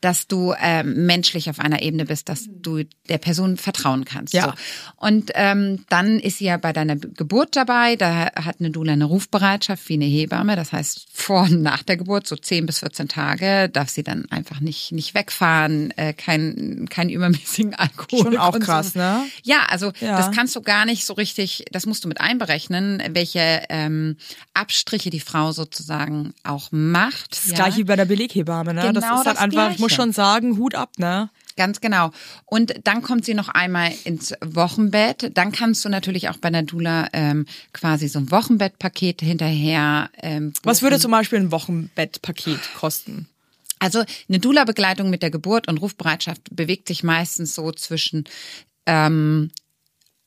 dass du ähm, menschlich auf einer Ebene bist, dass du der Person vertrauen kannst. Ja. So. Und ähm, dann ist sie ja bei deiner Geburt dabei. Da hat eine Doula eine Rufbereitschaft wie eine Hebamme. Das heißt, vor und nach der Geburt, so 10 bis 14 Tage, darf sie dann einfach nicht, nicht wegfahren, äh, kein, kein übermäßigen Alkohol. Schon auch krass, ne? Ja, also Ja. das kannst du gar nicht so richtig, das musst du mit einberechnen, welche ähm, Abstriche die Frau sozusagen auch macht. Das gleiche wie bei der Beleghebamme, ne? das Genau ist halt das einfach, ich muss Gleiche. schon sagen, Hut ab, ne? Ganz genau. Und dann kommt sie noch einmal ins Wochenbett. Dann kannst du natürlich auch bei einer Doula ähm, quasi so ein Wochenbettpaket hinterher. Ähm, Was würde zum Beispiel ein Wochenbettpaket kosten? Also eine Doula-Begleitung mit der Geburt und Rufbereitschaft bewegt sich meistens so zwischen ähm,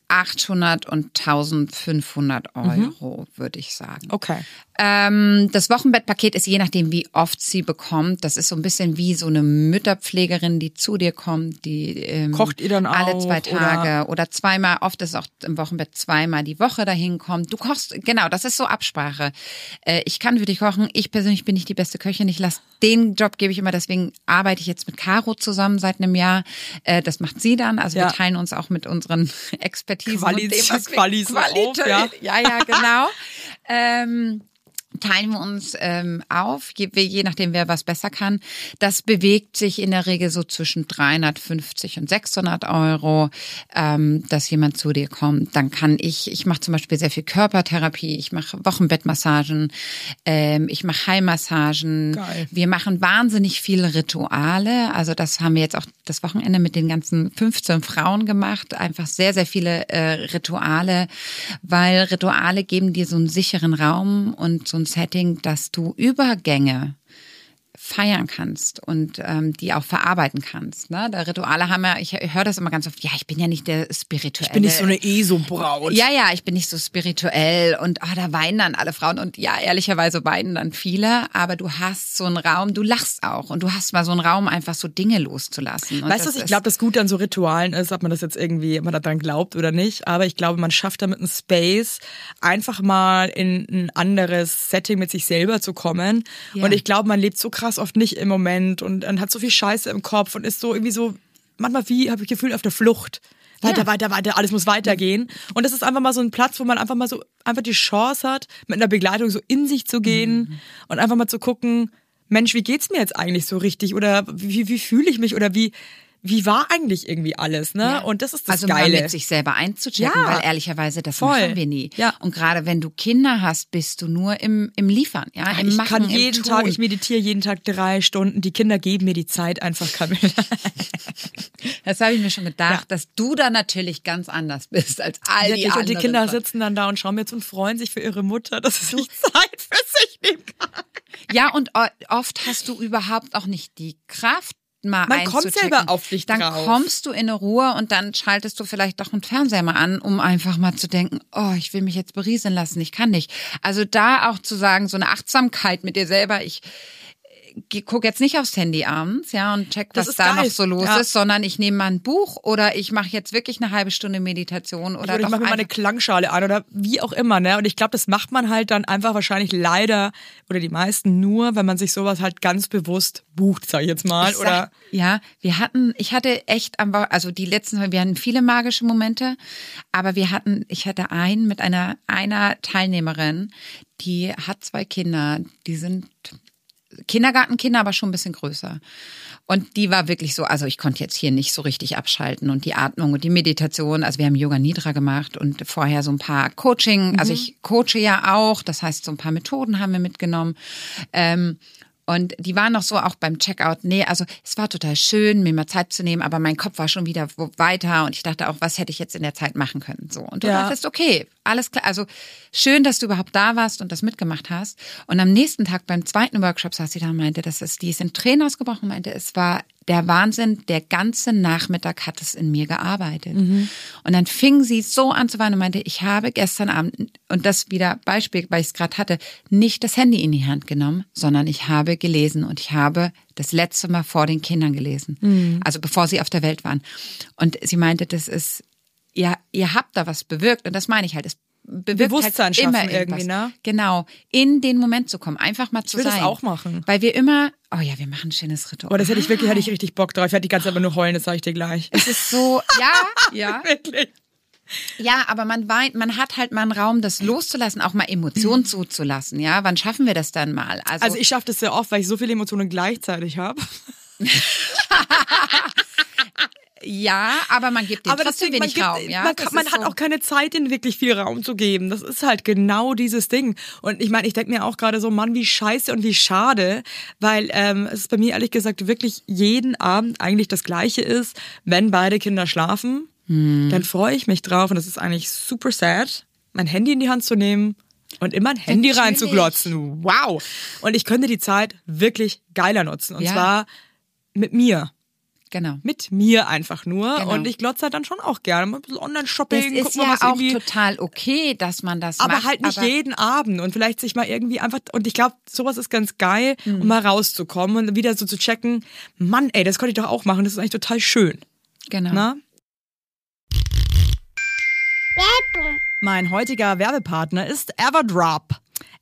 800 und 1500 Euro, würde ich sagen. Okay. Ähm, das Wochenbettpaket ist je nachdem, wie oft sie bekommt. Das ist so ein bisschen wie so eine Mütterpflegerin, die zu dir kommt, die ähm, Kocht ihr dann alle auch, zwei Tage oder, zweimal. Oft ist auch im Wochenbett zweimal die Woche dahin kommt. Du kochst, genau, das ist so Absprache. Äh, ich kann für dich kochen. Ich persönlich bin nicht die beste Köchin. Ich lasse den Job gebe ich immer. Deswegen arbeite ich jetzt mit Caro zusammen seit einem Jahr. Äh, das macht sie dann. Also Ja. wir teilen uns auch mit unseren Expertisen Qualis- und dem, was auf, Qualität- ja. ja, ja, genau. ähm, teilen wir uns ähm, auf, je, je nachdem, wer was besser kann. Das bewegt sich in der Regel so zwischen 350 und 600 Euro, ähm, dass jemand zu dir kommt. Dann kann ich, ich mache zum Beispiel sehr viel Körpertherapie, ich mache Wochenbettmassagen, ähm, ich mache Heilmassagen. Geil. Wir machen wahnsinnig viele Rituale. Also das haben wir jetzt auch das Wochenende mit den ganzen 15 Frauen gemacht. Einfach sehr, sehr viele äh, Rituale, weil Rituale geben dir so einen sicheren Raum und so ein Setting, dass du Übergänge feiern kannst und ähm, die auch verarbeiten kannst. Ne? Da Rituale haben ja, ich höre das immer ganz oft, ja, ich bin ja nicht der spirituelle. Ich bin nicht so eine ESO-Braut. Ja, ja, ich bin nicht so spirituell und ah, da weinen dann alle Frauen und ja, ehrlicherweise weinen dann viele, aber du hast so einen Raum, du lachst auch und du hast mal so einen Raum, einfach so Dinge loszulassen. Und Weißt du, ich glaube, das Gute an so Ritualen ist, ob man das jetzt irgendwie, ob man daran glaubt oder nicht, aber ich glaube, man schafft damit einen Space, einfach mal in ein anderes Setting mit sich selber zu kommen. Ja. Und ich glaube, man lebt so krass oft nicht im Moment und, und hat so viel Scheiße im Kopf und ist so irgendwie so, manchmal wie, habe ich Gefühl, auf der Flucht. Weiter, Ja. weiter, weiter, alles muss weitergehen. Und das ist einfach mal so ein Platz, wo man einfach mal so, einfach die Chance hat, mit einer Begleitung so in sich zu gehen Mhm. und einfach mal zu gucken, Mensch, wie geht's mir jetzt eigentlich so richtig? Oder wie, wie fühle ich mich? Oder wie, wie war eigentlich irgendwie alles, ne? Ja. Und das ist das also Geile. mit sich selber einzuchecken, Ja. weil ehrlicherweise das Voll. machen wir nie. Ja. Und gerade wenn du Kinder hast, bist du nur im, im Liefern, ja, im ich Machen, kann im jeden Tun. Tag, ich meditiere jeden Tag drei Stunden. Die Kinder geben mir die Zeit einfach, Camilla. Das habe ich mir schon gedacht, dass du da natürlich ganz anders bist als all die Wirklich, und die anderen. Kinder sitzen dann da und schauen mir zu und freuen sich für ihre Mutter, dass sie sich Zeit für sich nehmen kann. Ja, und oft hast du überhaupt auch nicht die Kraft, mal Man kommt selber auf dich Dann drauf. kommst du in eine Ruhe und dann schaltest du vielleicht doch einen Fernseher mal an, um einfach mal zu denken, oh, ich will mich jetzt berieseln lassen, ich kann nicht. Also da auch zu sagen, so eine Achtsamkeit mit dir selber, ich guck jetzt nicht aufs Handy abends, ja, und check, was da geil. noch so los Ja. ist, sondern ich nehme mal ein Buch oder ich mache jetzt wirklich eine halbe Stunde Meditation oder, Oder ich mache mir mal eine Klangschale an oder wie auch immer, ne? Und ich glaube, das macht man halt dann einfach wahrscheinlich leider oder die meisten nur, wenn man sich sowas halt ganz bewusst bucht, sag ich jetzt mal. Ich oder sag, ja, wir hatten, ich hatte echt am, also die letzten, wir hatten viele magische Momente, aber wir hatten, ich hatte einen mit einer, einer Teilnehmerin, die hat zwei Kinder, die sind Kindergartenkinder, aber schon ein bisschen größer. Und die war wirklich so, also ich konnte jetzt hier nicht so richtig abschalten und die Atmung und die Meditation, also wir haben Yoga Nidra gemacht und vorher so ein paar Coaching, also ich coache ja auch, das heißt so ein paar Methoden haben wir mitgenommen. Ähm, und die waren noch so auch beim Checkout, nee, also es war total schön, mir mal Zeit zu nehmen, aber mein Kopf war schon wieder weiter und ich dachte auch, was hätte ich jetzt in der Zeit machen können? So. Und du Ja. dachtest, okay, alles klar. Also schön, dass du überhaupt da warst und das mitgemacht hast. Und am nächsten Tag beim zweiten Workshop saß sie da und meinte, das ist, die ist in Tränen ausgebrochen meinte, es war der Wahnsinn, der ganze Nachmittag hat es in mir gearbeitet. Und dann fing sie so an zu weinen und meinte, ich habe gestern Abend, und das wieder Beispiel, weil ich es gerade hatte, nicht das Handy in die Hand genommen, sondern ich habe gelesen und ich habe das letzte Mal vor den Kindern gelesen. Also bevor sie auf der Welt waren. Und sie meinte, das ist, ja, ihr habt da was bewirkt und das meine ich halt. Es bewirkt Bewusstsein halt schaffen immer irgendwie, ne? Genau, in den Moment zu kommen, einfach mal zu will das sein. auch machen. Weil wir immer, oh ja, wir machen ein schönes Ritual. Aber das hätte ich wirklich, hätte ich richtig Bock drauf. Ich hätte die ganze Zeit aber nur heulen, das sage ich dir gleich. Es ist so, ja, ja, wirklich. ja, aber man weint, man hat halt mal einen Raum, das loszulassen, auch mal Emotionen zuzulassen, ja. Wann schaffen wir das dann mal? Also, Also ich schaffe das sehr oft, weil ich so viele Emotionen gleichzeitig habe. ja, aber man gibt dem trotzdem deswegen, wenig man, Raum, gibt, ja. man, kann, man ist hat so. auch keine Zeit, ihnen wirklich viel Raum zu geben. Das ist halt genau dieses Ding. Und ich meine, ich denke mir auch gerade so, Mann, wie scheiße und wie schade, weil ähm, es bei mir ehrlich gesagt wirklich jeden Abend eigentlich das Gleiche ist, wenn beide Kinder schlafen, Hm. dann freue ich mich drauf und das ist eigentlich super sad, mein Handy in die Hand zu nehmen und immer ein Handy Natürlich. reinzuglotzen. Wow. Und ich könnte die Zeit wirklich geiler nutzen. Und Ja. zwar mit mir Genau. mit mir einfach nur. Genau. Und ich glotze halt dann schon auch gerne. Mal ein bisschen Das Online-Shopping, ist guck mal, ja was auch irgendwie. total okay, dass man das Aber macht. halt nicht aber jeden Abend und vielleicht sich mal irgendwie einfach, und ich glaube, sowas ist ganz geil, Mhm. um mal rauszukommen und wieder so zu checken, Mann, ey, das konnte ich doch auch machen, das ist eigentlich total schön. Genau. Na? Mein heutiger Werbepartner ist Everdrop.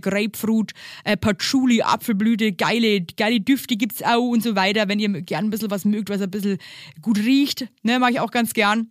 Grapefruit, äh, Patchouli, Apfelblüte, geile, geile Düfte gibt's auch und so weiter. Wenn ihr gern ein bisschen was mögt, was ein bisschen gut riecht, ne, mag ich auch ganz gern.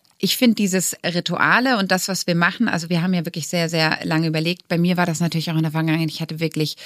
ich finde dieses Rituale und das, was wir machen, also wir haben ja wirklich sehr, sehr lange überlegt. Bei mir war das natürlich auch in der Vergangenheit. Ich hatte wirklich,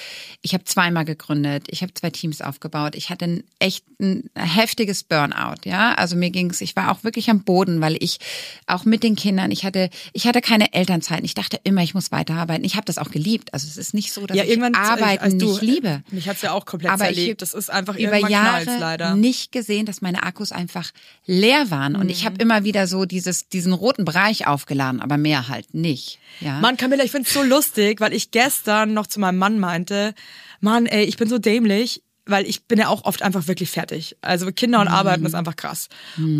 ich habe zweimal gegründet, ich habe zwei Teams aufgebaut, ich hatte ein echt ein heftiges Burnout, ja. Also mir ging's, ich war auch wirklich am Boden, weil ich auch mit den Kindern, ich hatte, ich hatte keine Elternzeit. Ich dachte immer, ich muss weiterarbeiten. Ich habe das auch geliebt. Also es ist nicht so, dass Ja, ich äh, Arbeiten als du- nicht liebe. Mich hat's ja auch komplett Aber ich zerlegt. Das ist einfach über Jahre leider. nicht gesehen, dass meine Akkus einfach leer waren. Und ich Mhm. habe immer wieder so dieses, diesen roten Bereich aufgeladen, aber mehr halt nicht. Ja. Mann, Camilla, ich find's so lustig, weil ich gestern noch zu meinem Mann meinte, Mann, ey, ich bin so dämlich, weil ich bin ja auch oft einfach wirklich fertig. Also Kinder und Arbeiten ist einfach krass.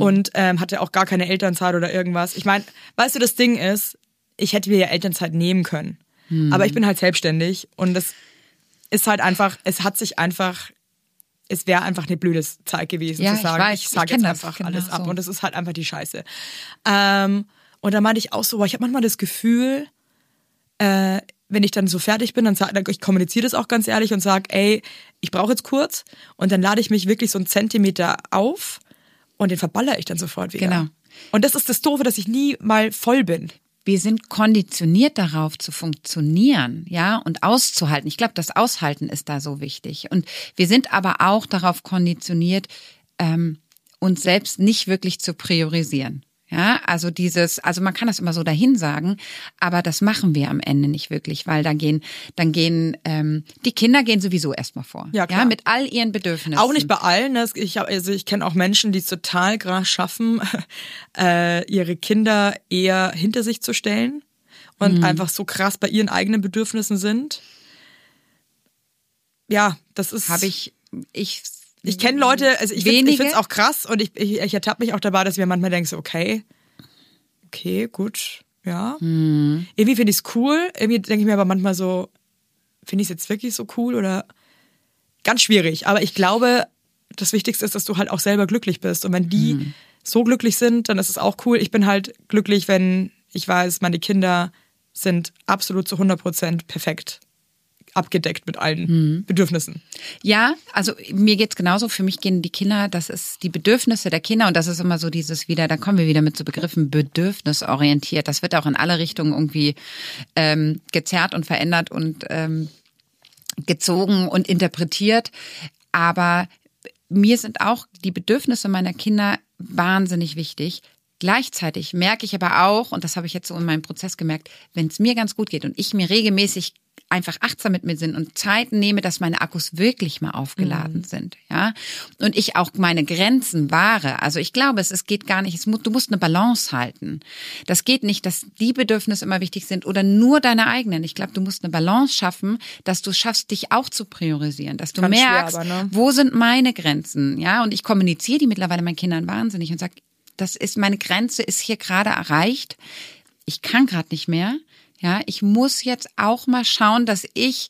Und ähm, hatte auch gar keine Elternzeit oder irgendwas. Ich meine, weißt du, das Ding ist, ich hätte mir ja Elternzeit nehmen können. Aber ich bin halt selbstständig und das ist halt einfach, es hat sich einfach, es wäre einfach eine blöde Zeit gewesen Ja, zu ich sagen, weiß, ich ich sage jetzt das, einfach genau alles ab so. und das ist halt einfach die Scheiße. Ähm, und da meinte ich auch so, boah, ich habe manchmal das Gefühl, äh, wenn ich dann so fertig bin, dann sag, ich kommuniziere das auch ganz ehrlich und sage, ey, ich brauche jetzt kurz und dann lade ich mich wirklich so einen Zentimeter auf und den verballer ich dann sofort wieder. Genau. Und das ist das Doofe, dass ich nie mal voll bin. Wir sind konditioniert darauf zu funktionieren, ja, und auszuhalten. Ich glaube, das Aushalten ist da so wichtig. Und wir sind aber auch darauf konditioniert, ähm, uns selbst nicht wirklich zu priorisieren. Ja, also dieses, also man kann das immer so dahin sagen, aber das machen wir am Ende nicht wirklich, weil dann gehen, dann gehen, ähm, die Kinder gehen sowieso erstmal vor. Ja, klar. ja, mit all ihren Bedürfnissen. Auch nicht bei allen. Ne? Ich, hab, also ich kenne auch Menschen, die es total krass schaffen, äh, ihre Kinder eher hinter sich zu stellen und einfach so krass bei ihren eigenen Bedürfnissen sind. Ja, das ist. Habe ich, ich, Ich kenne Leute, also ich finde es auch krass und ich, ich, ich ertappe mich auch dabei, dass mir manchmal denke, so, okay, okay, gut, ja. Hm. Irgendwie finde ich es cool, irgendwie denke ich mir aber manchmal so, finde ich es jetzt wirklich so cool oder ganz schwierig. Aber ich glaube, das Wichtigste ist, dass du halt auch selber glücklich bist. Und wenn die Hm. so glücklich sind, dann ist es auch cool. Ich bin halt glücklich, wenn ich weiß, meine Kinder sind absolut zu 100 Prozent perfekt abgedeckt mit allen Hm. Bedürfnissen. Ja, also mir geht's genauso. Für mich gehen die Kinder, das ist die Bedürfnisse der Kinder und das ist immer so dieses wieder, da kommen wir wieder mit so Begriffen bedürfnisorientiert. Das wird auch in alle Richtungen irgendwie ähm, gezerrt und verändert und ähm, gezogen und interpretiert. Aber mir sind auch die Bedürfnisse meiner Kinder wahnsinnig wichtig. Gleichzeitig merke ich aber auch, und das habe ich jetzt so in meinem Prozess gemerkt, wenn es mir ganz gut geht und ich mir regelmäßig einfach achtsam mit mir sind und Zeit nehme, dass meine Akkus wirklich mal aufgeladen mhm. sind, ja. Und ich auch meine Grenzen wahre. Also ich glaube, es, es geht gar nicht, es muss, du musst eine Balance halten. Das geht nicht, dass die Bedürfnisse immer wichtig sind oder nur deine eigenen. Ich glaube, du musst eine Balance schaffen, dass du schaffst, dich auch zu priorisieren, dass du Ganz merkst, schwer, aber, ne? wo sind meine Grenzen, ja. Und ich kommuniziere die mittlerweile meinen Kindern wahnsinnig und sage, das ist meine Grenze ist hier gerade erreicht. Ich kann gerade nicht mehr. Ja, ich muss jetzt auch mal schauen, dass ich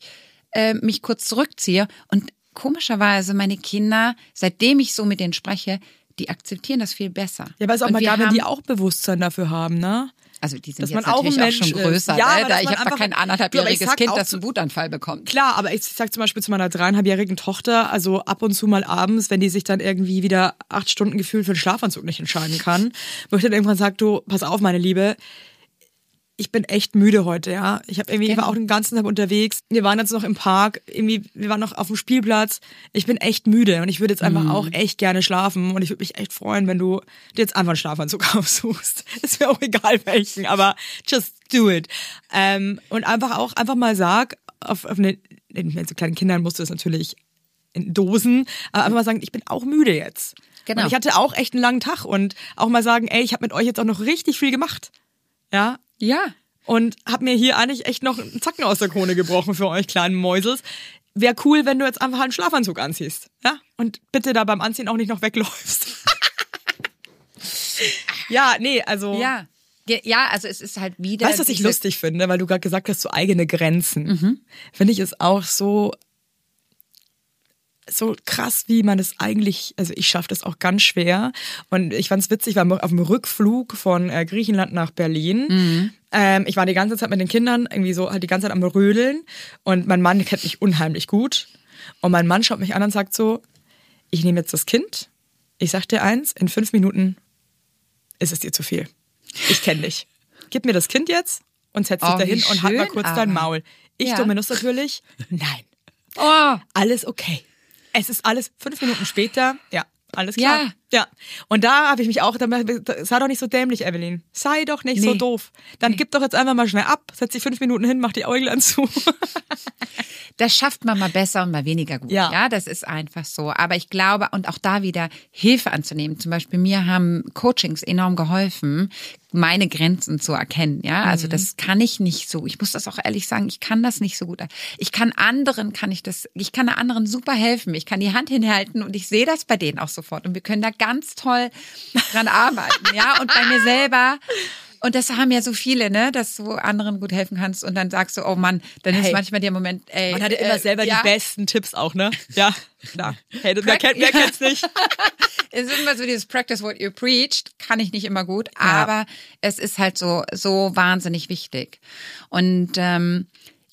äh, mich kurz zurückziehe. Und komischerweise meine Kinder, seitdem ich so mit denen spreche, die akzeptieren das viel besser. Ja, weil es auch mal da, wenn die auch Bewusstsein dafür haben, ne? Also die sind dass jetzt man natürlich auch, auch schon größer. Ja, ne? da, ich habe kein anderthalbjähriges Kind, das einen Wutanfall bekommt. Klar, aber ich sag zum Beispiel zu meiner dreieinhalbjährigen Tochter, also ab und zu mal abends, wenn die sich dann irgendwie wieder acht Stunden gefühlt für den Schlafanzug nicht entscheiden kann, wo ich dann irgendwann sage, du, pass auf, meine Liebe, ich bin echt müde heute, ja. Ich habe irgendwie, ich war auch den ganzen Tag unterwegs. Wir waren jetzt noch im Park, irgendwie, wir waren noch auf dem Spielplatz. Ich bin echt müde und ich würde jetzt einfach mhm. auch echt gerne schlafen und ich würde mich echt freuen, wenn du dir jetzt einfach einen Schlafanzug aufsuchst. Ist mir auch egal welchen, aber just do it. Ähm, und einfach auch, einfach mal sag, auf, auf eine, mit so kleinen Kindern musst du das natürlich in Dosen, aber einfach mal sagen, ich bin auch müde jetzt. Genau. Und ich hatte auch echt einen langen Tag und auch mal sagen, ey, ich habe mit euch jetzt auch noch richtig viel gemacht. Ja, ja. Und hab mir hier eigentlich echt noch einen Zacken aus der Krone gebrochen für euch kleinen Mäusels. Wäre cool, wenn du jetzt einfach einen Schlafanzug anziehst. Ja? Und bitte da beim Anziehen auch nicht noch wegläufst. ja, nee, also. Ja. Ja, also es ist halt wieder. Weißt du, was ich lustig finde, weil du gerade gesagt hast, so eigene Grenzen. Mhm. Finde ich es auch so so krass, wie man es eigentlich, also ich schaffe das auch ganz schwer. Und ich fand es witzig, war auf dem Rückflug von äh, Griechenland nach Berlin. Mhm. Ähm, ich war die ganze Zeit mit den Kindern irgendwie so halt die ganze Zeit am Rödeln. Und mein Mann kennt mich unheimlich gut. Und mein Mann schaut mich an und sagt so, ich nehme jetzt das Kind. Ich sag dir eins, in fünf Minuten ist es dir zu viel. Ich kenne dich. Gib mir das Kind jetzt und setz dich oh, dahin und halt mal kurz aber. dein Maul. Ich, ja. Dominus natürlich, nein. Oh. Alles okay. Es ist alles fünf Minuten später. Ja, alles klar. Ja. Ja. Und da habe ich mich auch, sei doch nicht so dämlich, Evelyn. Sei doch nicht nee. so doof. Dann nee. gib doch jetzt einfach mal schnell ab, setz dich fünf Minuten hin, mach die Äuglein zu. das schafft man mal besser und mal weniger gut. Ja. ja, das ist einfach so. Aber ich glaube, und auch da wieder Hilfe anzunehmen. Zum Beispiel mir haben Coachings enorm geholfen, meine Grenzen zu erkennen. Ja, also mhm. das kann ich nicht so. Ich muss das auch ehrlich sagen. Ich kann das nicht so gut. Ich kann anderen, kann ich das, ich kann anderen super helfen. Ich kann die Hand hinhalten und ich sehe das bei denen auch sofort. Und wir können da ganz toll dran arbeiten. Ja, und bei mir selber und das haben ja so viele, ne, dass du anderen gut helfen kannst und dann sagst du, oh Mann, dann hey. ist manchmal der Moment, ey. Man hat ja immer äh, selber ja. die besten Tipps auch, ne? Ja, klar. Hey, wer kennt, wer kennt's nicht? es ist immer so dieses Practice what you preached, kann ich nicht immer gut, ja. aber es ist halt so, so wahnsinnig wichtig. Und, ähm,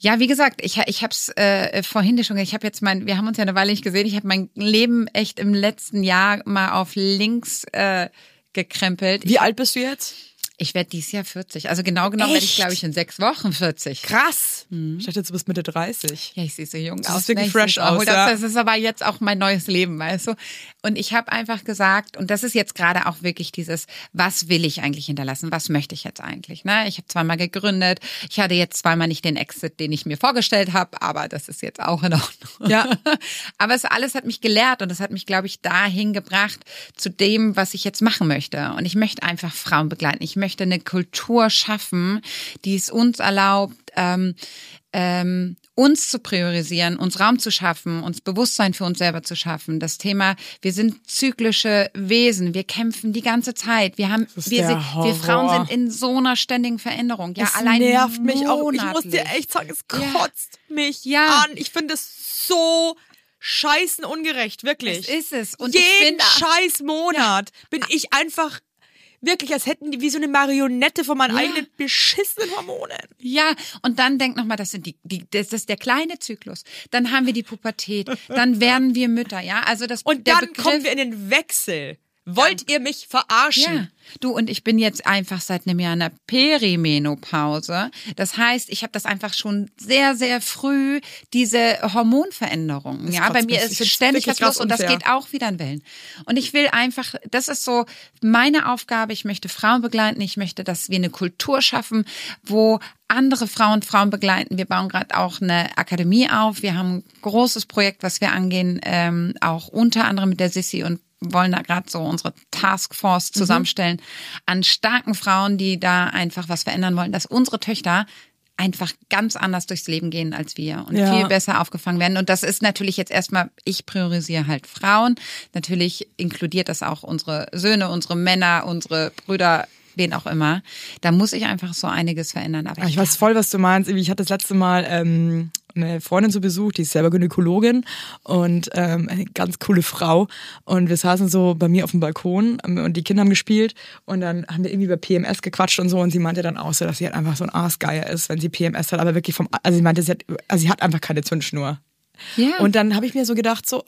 ja, wie gesagt, ich, ich habe es äh, vorhin schon ich habe jetzt mein, wir haben uns ja eine Weile nicht gesehen, ich habe mein Leben echt im letzten Jahr mal auf links äh, gekrempelt. Wie alt bist du jetzt? Ich werde dieses Jahr 40. Also genau genommen werde ich, glaube ich, in sechs Wochen 40. Krass. Hm. Ich dachte, du bist Mitte 30. Ja, ich sehe so jung das aus. Sieht wirklich fresh aus. Ja. Das ist aber jetzt auch mein neues Leben, weißt du. Und ich habe einfach gesagt, und das ist jetzt gerade auch wirklich dieses, was will ich eigentlich hinterlassen? Was möchte ich jetzt eigentlich? Ne? Ich habe zweimal gegründet. Ich hatte jetzt zweimal nicht den Exit, den ich mir vorgestellt habe, aber das ist jetzt auch in Ordnung. Ja. aber es alles hat mich gelehrt und es hat mich, glaube ich, dahin gebracht zu dem, was ich jetzt machen möchte. Und ich möchte einfach Frauen begleiten. Ich möchte eine Kultur schaffen, die es uns erlaubt, ähm, ähm, uns zu priorisieren, uns Raum zu schaffen, uns Bewusstsein für uns selber zu schaffen. Das Thema, wir sind zyklische Wesen, wir kämpfen die ganze Zeit. Wir haben, wir, wir Frauen sind in so einer ständigen Veränderung. Ja, es allein nervt monatlich. mich auch. Ich muss dir echt sagen, es kotzt ja. mich ja. an. Ich finde es so scheißen ungerecht, wirklich. Es ist es. Und jeden scheiß Monat ja. bin ich einfach wirklich, als hätten die wie so eine Marionette von meinen ja. eigenen beschissenen Hormonen. Ja, und dann denk nochmal, das sind die, die, das ist der kleine Zyklus. Dann haben wir die Pubertät. Dann werden wir Mütter, ja. Also das, und dann Begriff, kommen wir in den Wechsel. Wollt ihr mich verarschen? Ja. Du und ich bin jetzt einfach seit einem Jahr in der Perimenopause. Das heißt, ich habe das einfach schon sehr, sehr früh, diese Hormonveränderungen. Ja, bei mir ist es ständig was los und das geht auch wieder in Wellen. Und ich will einfach, das ist so meine Aufgabe. Ich möchte Frauen begleiten. Ich möchte, dass wir eine Kultur schaffen, wo andere Frauen Frauen begleiten. Wir bauen gerade auch eine Akademie auf. Wir haben ein großes Projekt, was wir angehen, ähm, auch unter anderem mit der Sissi und wollen da gerade so unsere Taskforce zusammenstellen an starken Frauen, die da einfach was verändern wollen, dass unsere Töchter einfach ganz anders durchs Leben gehen als wir und Ja. viel besser aufgefangen werden. Und das ist natürlich jetzt erstmal, ich priorisiere halt Frauen. Natürlich inkludiert das auch unsere Söhne, unsere Männer, unsere Brüder, wen auch immer. Da muss ich einfach so einiges verändern. Aber Ah, Ich weiß voll, was du meinst. Ich hatte das letzte Mal ähm, eine Freundin zu Besuch, die ist selber Gynäkologin und ähm, eine ganz coole Frau. Und wir saßen so bei mir auf dem Balkon ähm, und die Kinder haben gespielt und dann haben wir irgendwie über PMS gequatscht und so und sie meinte dann auch so, dass sie halt einfach so ein Aasgeier ist, wenn sie PMS hat, aber wirklich vom, also sie meinte, sie hat, also sie hat einfach keine Zündschnur. ja. Und dann habe ich mir so gedacht, so,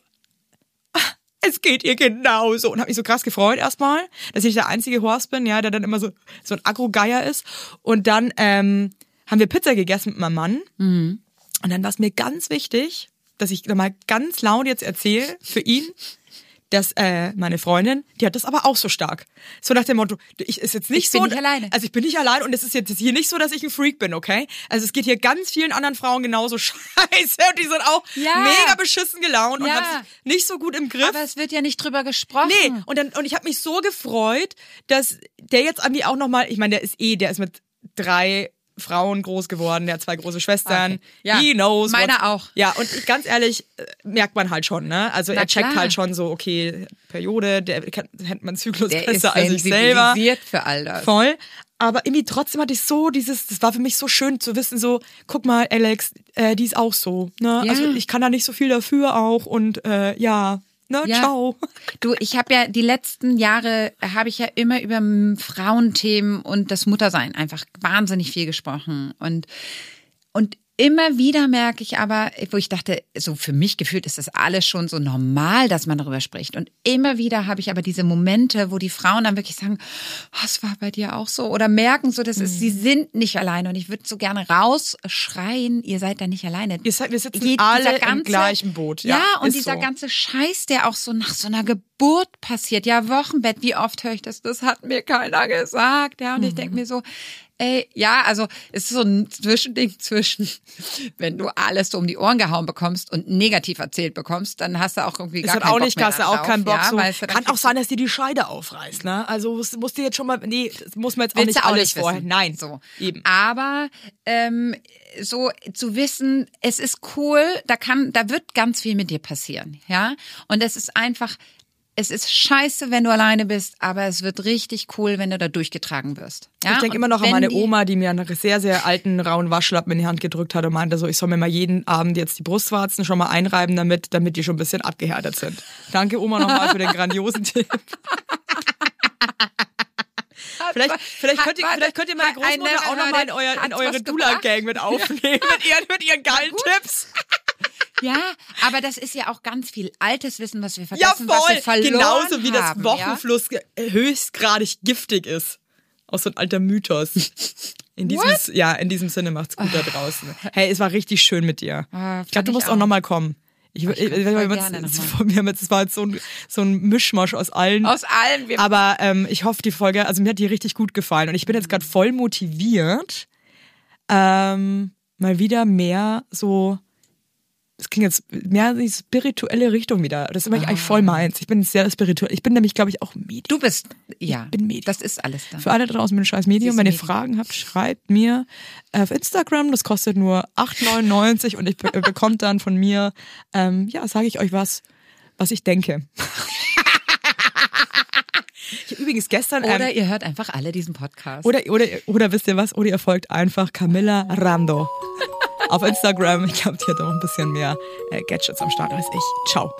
ah, es geht ihr genauso. Und habe mich so krass gefreut erstmal, dass ich der einzige Horst bin, ja, der dann immer so, so ein Agro-Geier ist. Und dann ähm, haben wir Pizza gegessen mit meinem Mann. Und dann war es mir ganz wichtig, dass ich nochmal ganz laut jetzt erzähle für ihn, dass äh, meine Freundin, die hat das aber auch so stark. So nach dem Motto, ich ist jetzt nicht Ich bin so, nicht alleine. also ich bin nicht allein und es ist jetzt hier nicht so, dass ich ein Freak bin, okay? Also es geht hier ganz vielen anderen Frauen genauso scheiße und die sind auch Ja. mega beschissen gelaunt und Ja. haben es nicht so gut im Griff. aber es wird ja nicht drüber gesprochen. Nee, und dann und ich habe mich so gefreut, dass der jetzt irgendwie auch noch mal, ich meine, der ist eh, der ist mit drei Frauen groß geworden, der hat zwei große Schwestern. Okay. Ja. He knows. Meiner auch. Ja, und ich, ganz ehrlich, äh, merkt man halt schon, ne? Also Na er checkt klar. halt schon so, okay, Periode, der kennt man Zyklus Der ist besser als ich selber. für all das. Voll. Aber irgendwie trotzdem hatte ich so dieses, das war für mich so schön zu wissen, so, guck mal, Alex, äh, die ist auch so. Ne? Ja. Also ich kann da nicht so viel dafür auch und äh, ja, ne, Ja. ciao. Du, ich habe ja die letzten Jahre habe ich ja immer über Frauenthemen und das Muttersein einfach wahnsinnig viel gesprochen und und immer wieder merke ich aber, wo ich dachte, so für mich gefühlt ist das alles schon so normal, dass man darüber spricht. Und immer wieder habe ich aber diese Momente, wo die Frauen dann wirklich sagen, oh, es war bei dir auch so. Oder merken so, dass es, sie sind nicht alleine. Und ich würde so gerne rausschreien, ihr seid da nicht alleine. Ihr seid- wir sitzen Je- alle dieser im gleichen Boot. Ja, Ja, und ist dieser so. ganze Scheiß, der auch so nach so einer Geburt passiert. Ja, Wochenbett, wie oft höre ich das? Das hat mir keiner gesagt. Ja, und ich Mhm. denke mir so, ey, ja, also es ist so ein Zwischending zwischen, wenn du alles so um die Ohren gehauen bekommst und negativ erzählt bekommst, dann hast du auch irgendwie Ist gar halt keinen auch Bock nicht, mehr hast du auch keinen Bock. ja, so. dann Kann auch sein, dass dir die Scheide aufreißt, ne? Also musst, musst du jetzt schon mal, nee, das muss man jetzt auch nicht auch alles nicht vorher. wissen. Nein, So. eben. Aber ähm, so zu wissen, es ist cool, da kann, da wird ganz viel mit dir passieren, ja. Und es ist einfach, es ist scheiße, wenn du alleine bist, aber es wird richtig cool, wenn du da durchgetragen wirst. Ja? ich denke immer noch an meine die- Oma, die mir einen sehr, sehr alten, rauen Waschlappen in die Hand gedrückt hat und meinte so, ich soll mir mal jeden Abend jetzt die Brustwarzen schon mal einreiben damit, damit die schon ein bisschen abgehärtet sind. Danke Oma nochmal für den grandiosen Tipp. Vielleicht, vielleicht, könnt ihr, vielleicht könnt ihr meine Großmutter auch nochmal in, euer, in eure Dula-Gang mit aufnehmen, mit, ihren, mit ihren geilen Tipps. Ja, aber das ist ja auch ganz viel altes Wissen, was wir Ja, vergessen, was wir voll. verloren Genauso wie das haben, Wochenfluss ge- höchstgradig giftig ist. Auch so ein alter Mythos. In diesem, What? ja, in diesem Sinne macht's gut da draußen. Hey, es war richtig schön mit dir. Ah, ich glaube, du ich musst auch, auch. nochmal kommen. Ich, ich, komm ich, voll wir gerne haben jetzt- wir haben jetzt, es war jetzt so ein, so ein Mischmasch aus allen. Ja? Aus allem. Wir Aber ähm, ich hoffe, die Folge, also mir hat die richtig gut gefallen und ich bin jetzt gerade voll motiviert, ähm, mal wieder mehr so, es klingt jetzt mehr in die spirituelle Richtung wieder. Das ist immer eigentlich voll meins. Ich bin sehr spirituell. Ich bin nämlich, glaube ich, auch Medium. du bist, ja, bin Medium. das ist alles da. Für alle da draußen, bin ein scheiß Medium. Wenn ihr Medium. Fragen habt, schreibt mir auf Instagram. Das kostet nur 8,99 und ich be bekommt dann von mir, ähm, ja, sage ich euch was, was ich denke. ich übrigens gestern Oder ähm, ihr hört einfach alle diesen Podcast. oder, oder, oder wisst ihr was? Oder ihr folgt einfach Camilla Rando auf Instagram. Ich glaube, die auch ein bisschen mehr äh, Gadgets am Start als ich. Ciao.